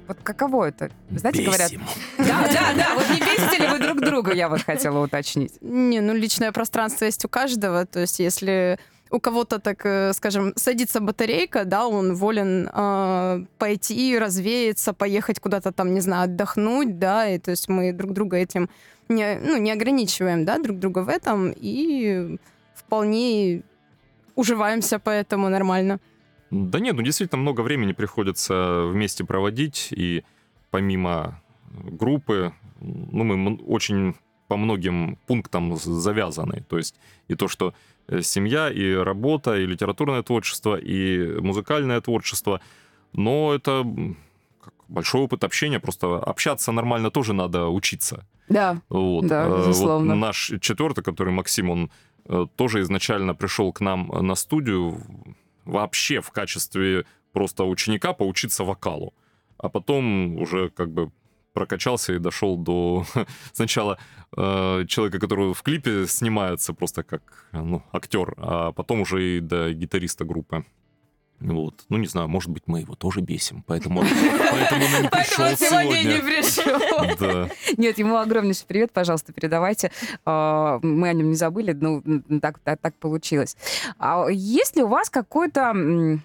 Вот каково это? Знаете, говорят... Бесим. Да, да, да, вот не бесите ли вы друг друга, я вот хотела уточнить. Не, ну личное пространство есть у каждого. То есть если у кого-то, так э, скажем, садится батарейка, да, он волен э, пойти, развеяться, поехать куда-то там, не знаю, отдохнуть, да, и то есть мы друг друга этим не, ну, не ограничиваем, да, друг друга в этом, и вполне уживаемся поэтому нормально. Да нет, ну действительно много времени приходится вместе проводить, и помимо группы, ну мы очень по многим пунктам завязаны. То есть и то, что э, семья, и работа, и литературное творчество, и музыкальное творчество, но это большой опыт общения, просто общаться нормально тоже надо учиться. Да, Вот. Да, Э, вот безусловно. наш четвертый, который Максим, он э, тоже изначально пришел к нам на студию вообще в качестве просто ученика поучиться вокалу. А потом уже как бы прокачался и дошел до сначала э, человека, который в клипе снимается просто как ну, актер, а потом уже и до гитариста группы. Вот. Ну, не знаю, может быть, мы его тоже бесим, поэтому, поэтому он не пришел поэтому сегодня и не сегодня. пришел. Да. Нет, ему огромнейший привет, пожалуйста, передавайте. А, Мы о нем не забыли, ну, так, так, так получилось. А есть ли у вас какой-то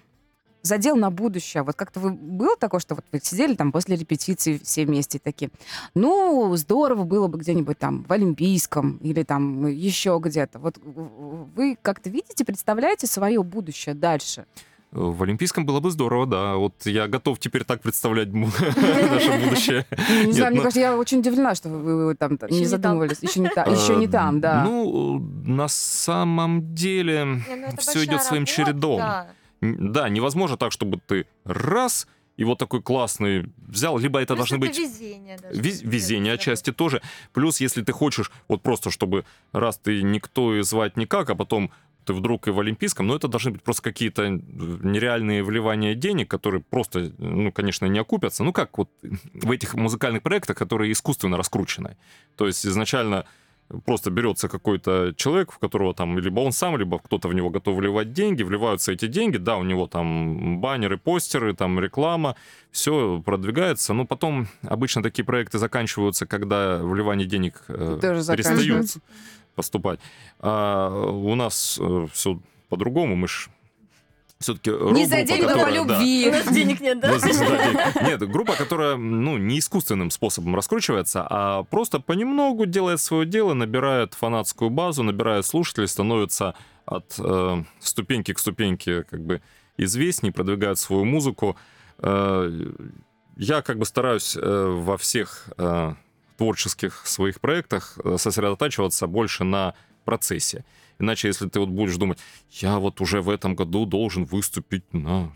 задел на будущее? Вот как-то вы, было такое, что вот вы сидели там после репетиции все вместе такие, ну, здорово было бы где-нибудь там в Олимпийском или там еще где-то. Вот вы как-то видите, представляете свое будущее дальше? В Олимпийском было бы здорово, да. Вот я готов теперь так представлять наше будущее. Не знаю, мне кажется, я очень удивлена, что вы, там не задумывались. Еще не, еще не Э, там, да. Ну, на самом деле, ну все идет своим чередом. да. Невозможно так, чтобы ты раз и вот такой классный взял, либо это Плюс должны это быть везение даже. Вез- везение отчасти тоже. Плюс, если ты хочешь, вот просто чтобы раз ты никто и звать никак, а потом ты вдруг и в Олимпийском, но это должны быть просто какие-то нереальные вливания денег, которые просто, ну, конечно, не окупятся. Ну, как вот в этих музыкальных проектах, которые искусственно раскручены. То есть изначально просто берется какой-то человек, в которого там либо он сам, либо кто-то в него готов вливать деньги, вливаются эти деньги, да, у него там баннеры, постеры, там реклама, все продвигается, но потом обычно такие проекты заканчиваются, когда вливание денег э, перестают. Поступать. А у нас все по-другому, мы ж все-таки Не за деньги, но по любви. У нас денег нет, да? Нет, группа, которая ну, не искусственным способом раскручивается, а просто понемногу делает свое дело, набирает фанатскую базу, набирает слушателей, становится от э, ступеньки к ступеньке как бы известней, продвигает свою музыку. Э, я как бы стараюсь э, во всех э, творческих своих проектах э, сосредотачиваться больше на процессе. Иначе, если ты вот будешь думать, я вот уже в этом году должен выступить на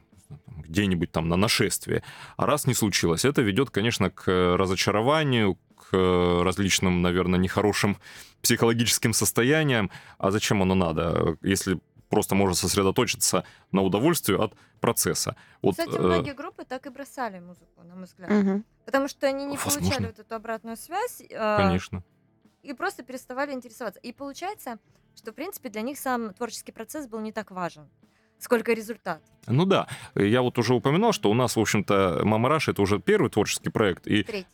где-нибудь там на нашествие. А раз не случилось, это ведет, конечно, к разочарованию, к различным, наверное, нехорошим психологическим состояниям. А зачем оно надо, если просто можно сосредоточиться на удовольствии от процесса. Вот, Кстати, э, многие группы так и бросали музыку, на мой взгляд. Мгм. Потому что они не Возможно. получали вот эту обратную связь. э, конечно. и просто переставали интересоваться. И получается, что, в принципе, для них сам творческий процесс был не так важен, сколько результат. Ну да, я вот уже упоминал, что у нас, в общем-то, Мама Раша это уже первый творческий проект, и Третий.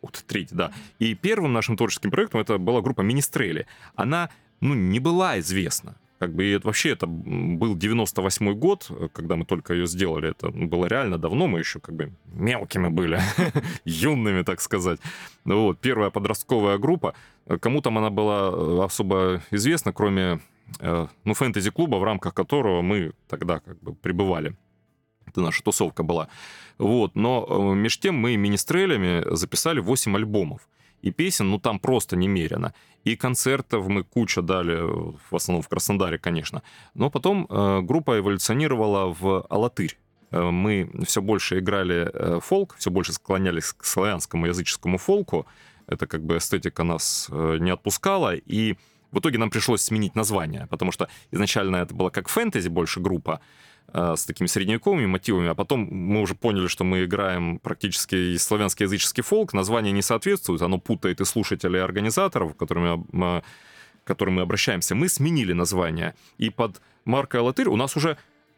вот третий, да. И первым нашим творческим проектом это была группа Министрели. Она, ну, не была известна. Как бы и это, вообще это был 98 год, э, когда мы только ее сделали. Это было реально давно, мы еще как бы мелкими были, юными, так сказать. Ну Вот, первая подростковая группа. Э, Кому там она была э, особо известна, кроме ну, фэнтези-клуба, в рамках которого мы тогда как бы пребывали. Это наша тусовка была. Вот, но меж тем мы министрелями записали 8 альбомов. И песен, ну, там просто немерено. И концертов мы куча дали, в основном в Краснодаре, конечно. Но потом э, группа эволюционировала в Алатырь. Э, Мы все больше играли э, фолк, все больше склонялись к славянскому языческому фолку. Это как бы эстетика нас не отпускала. И в итоге нам пришлось сменить название, потому что изначально это была как фэнтези больше группа, с такими средневековыми мотивами, а потом мы уже поняли, что мы играем практически и славянский языческий фолк, название не соответствует, оно путает и слушателей, и организаторов, к которым, э, к которым мы обращаемся. Мы сменили название, и под маркой «Алатырь» у нас уже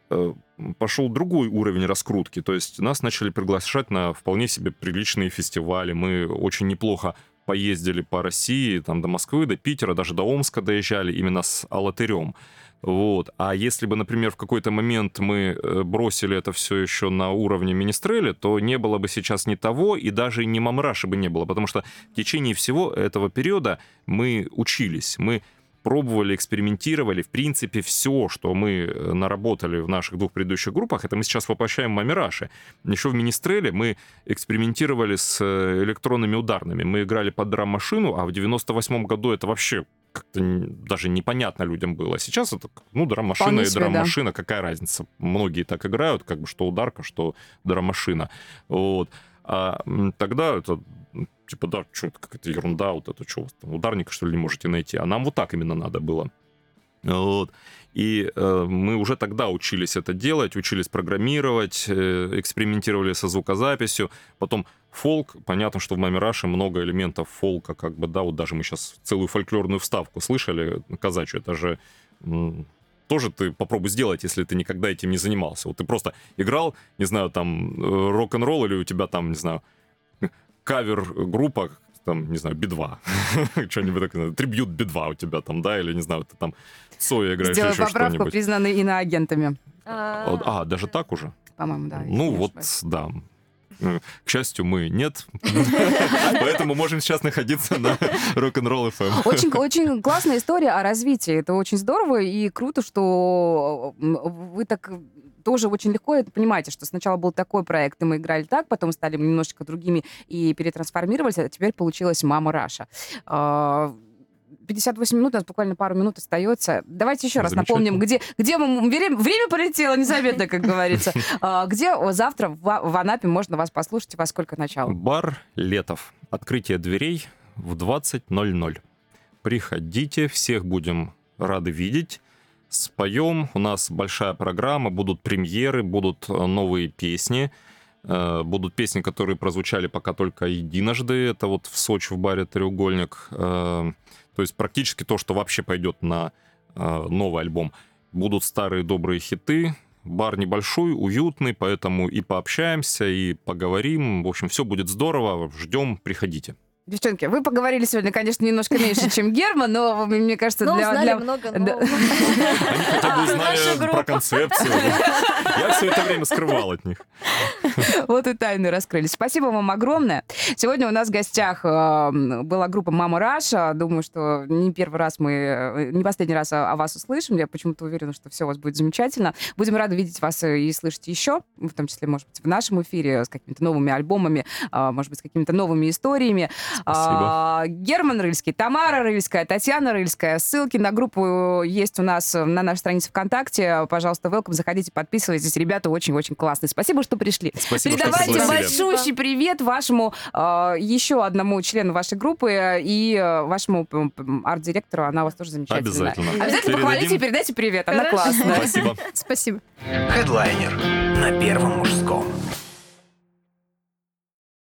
э, пошел другой уровень раскрутки, то есть нас начали приглашать на вполне себе приличные фестивали, мы очень неплохо поездили по России, там до Москвы, до Питера, даже до Омска доезжали именно с «Алатырем». Вот. А если бы, например, в какой-то момент мы э, бросили это все еще на уровне Министрели, то не было бы сейчас ни того, и даже ни Мамраши бы не было, потому что в течение всего этого периода мы учились, мы пробовали, экспериментировали. В принципе, все, что мы э, наработали в наших двух предыдущих группах, это мы сейчас воплощаем в Мамираше. Еще в Министреле мы экспериментировали с э, электронными ударными. Мы играли под драм-машину, а в 98 году это вообще как-то даже непонятно людям было. А сейчас это, ну, драм-машина и себе, да. драм-машина, какая разница? Многие так играют, как бы что ударка, что драм-машина. Вот. А тогда это типа, да, что это какая-то ерунда, вот это что, ударника, что ли, не можете найти. А нам вот так именно надо было. Вот. И э, мы уже тогда учились это делать, учились программировать, э, экспериментировали со звукозаписью. Потом фолк, понятно, что в Маме Раши много элементов фолка, как бы, да, вот даже мы сейчас целую фольклорную вставку слышали, казачью, это же тоже ты попробуй сделать, если ты никогда этим не занимался. Вот ты просто играл, не знаю, там, э, рок-н-ролл или у тебя там, не знаю, кавер-группа, там, не знаю, Би-2, что-нибудь такое, трибют Би-2 у тебя там, да, или, не знаю, ты там Цоя играешь, Сделай еще поправку, что-нибудь. признаны иноагентами. А, А, даже так уже? По-моему, да. если Ну не вот, ошибаюсь. да. Э, К счастью, мы нет. Поэтому можем сейчас находиться на рок-н-ролл FM. Очень, очень классная история о развитии. Это очень здорово и круто, что м, вы так тоже очень легко это понимаете, что сначала был такой проект, и мы играли так, потом стали немножечко другими и перетрансформировались, а теперь получилась «Мама Раша». А, 58 минут, у нас буквально пару минут остается. Давайте еще раз напомним, где, где мы... Время, время полетело незаметно, как говорится. А, Где завтра в, в Анапе можно вас послушать и во сколько начала? Бар Летов. Открытие дверей в 20.00. Приходите, всех будем рады видеть. Споем, у нас большая программа, будут премьеры, будут э, новые песни. Э, Будут песни, которые прозвучали пока только единожды. Это вот в Сочи в баре «Треугольник». То есть практически то, что вообще пойдет на э, новый альбом. Будут старые добрые хиты. Бар небольшой, уютный, поэтому и пообщаемся, и поговорим. В общем, все будет здорово. Ждем, приходите. Девчонки, вы поговорили сегодня, конечно, немножко меньше, чем Герман, но мне кажется, ну, для... узнали для- много нового. Они хотя бы узнали про концепцию. Я все это время скрывал от них. Вот и тайны раскрылись. Спасибо вам огромное. Сегодня у нас в гостях э, была группа Мама Раша. Думаю, что не первый раз мы, э, не последний раз о, о вас услышим. Я почему-то уверена, что все у вас будет замечательно. Будем рады видеть вас э, и слышать еще, в том числе, может быть, в нашем эфире с какими-то новыми альбомами, а, может быть, с какими-то новыми историями. А, Герман Рыльский, Тамара Рыльская, Татьяна Рыльская. Ссылки на группу есть у нас на нашей странице ВКонтакте. Пожалуйста, welcome, заходите, подписывайтесь. Ребята очень-очень классные. Спасибо, что пришли. Спасибо, что Передавайте пригласили. большущий привет вашему э, еще одному члену вашей группы и э, вашему арт-директору. Она у вас тоже замечательная. Обязательно. Обязательно Передадим. похвалите и передайте привет. Она Хорошо. классная. Спасибо. Спасибо. Хедлайнер на первом мужском.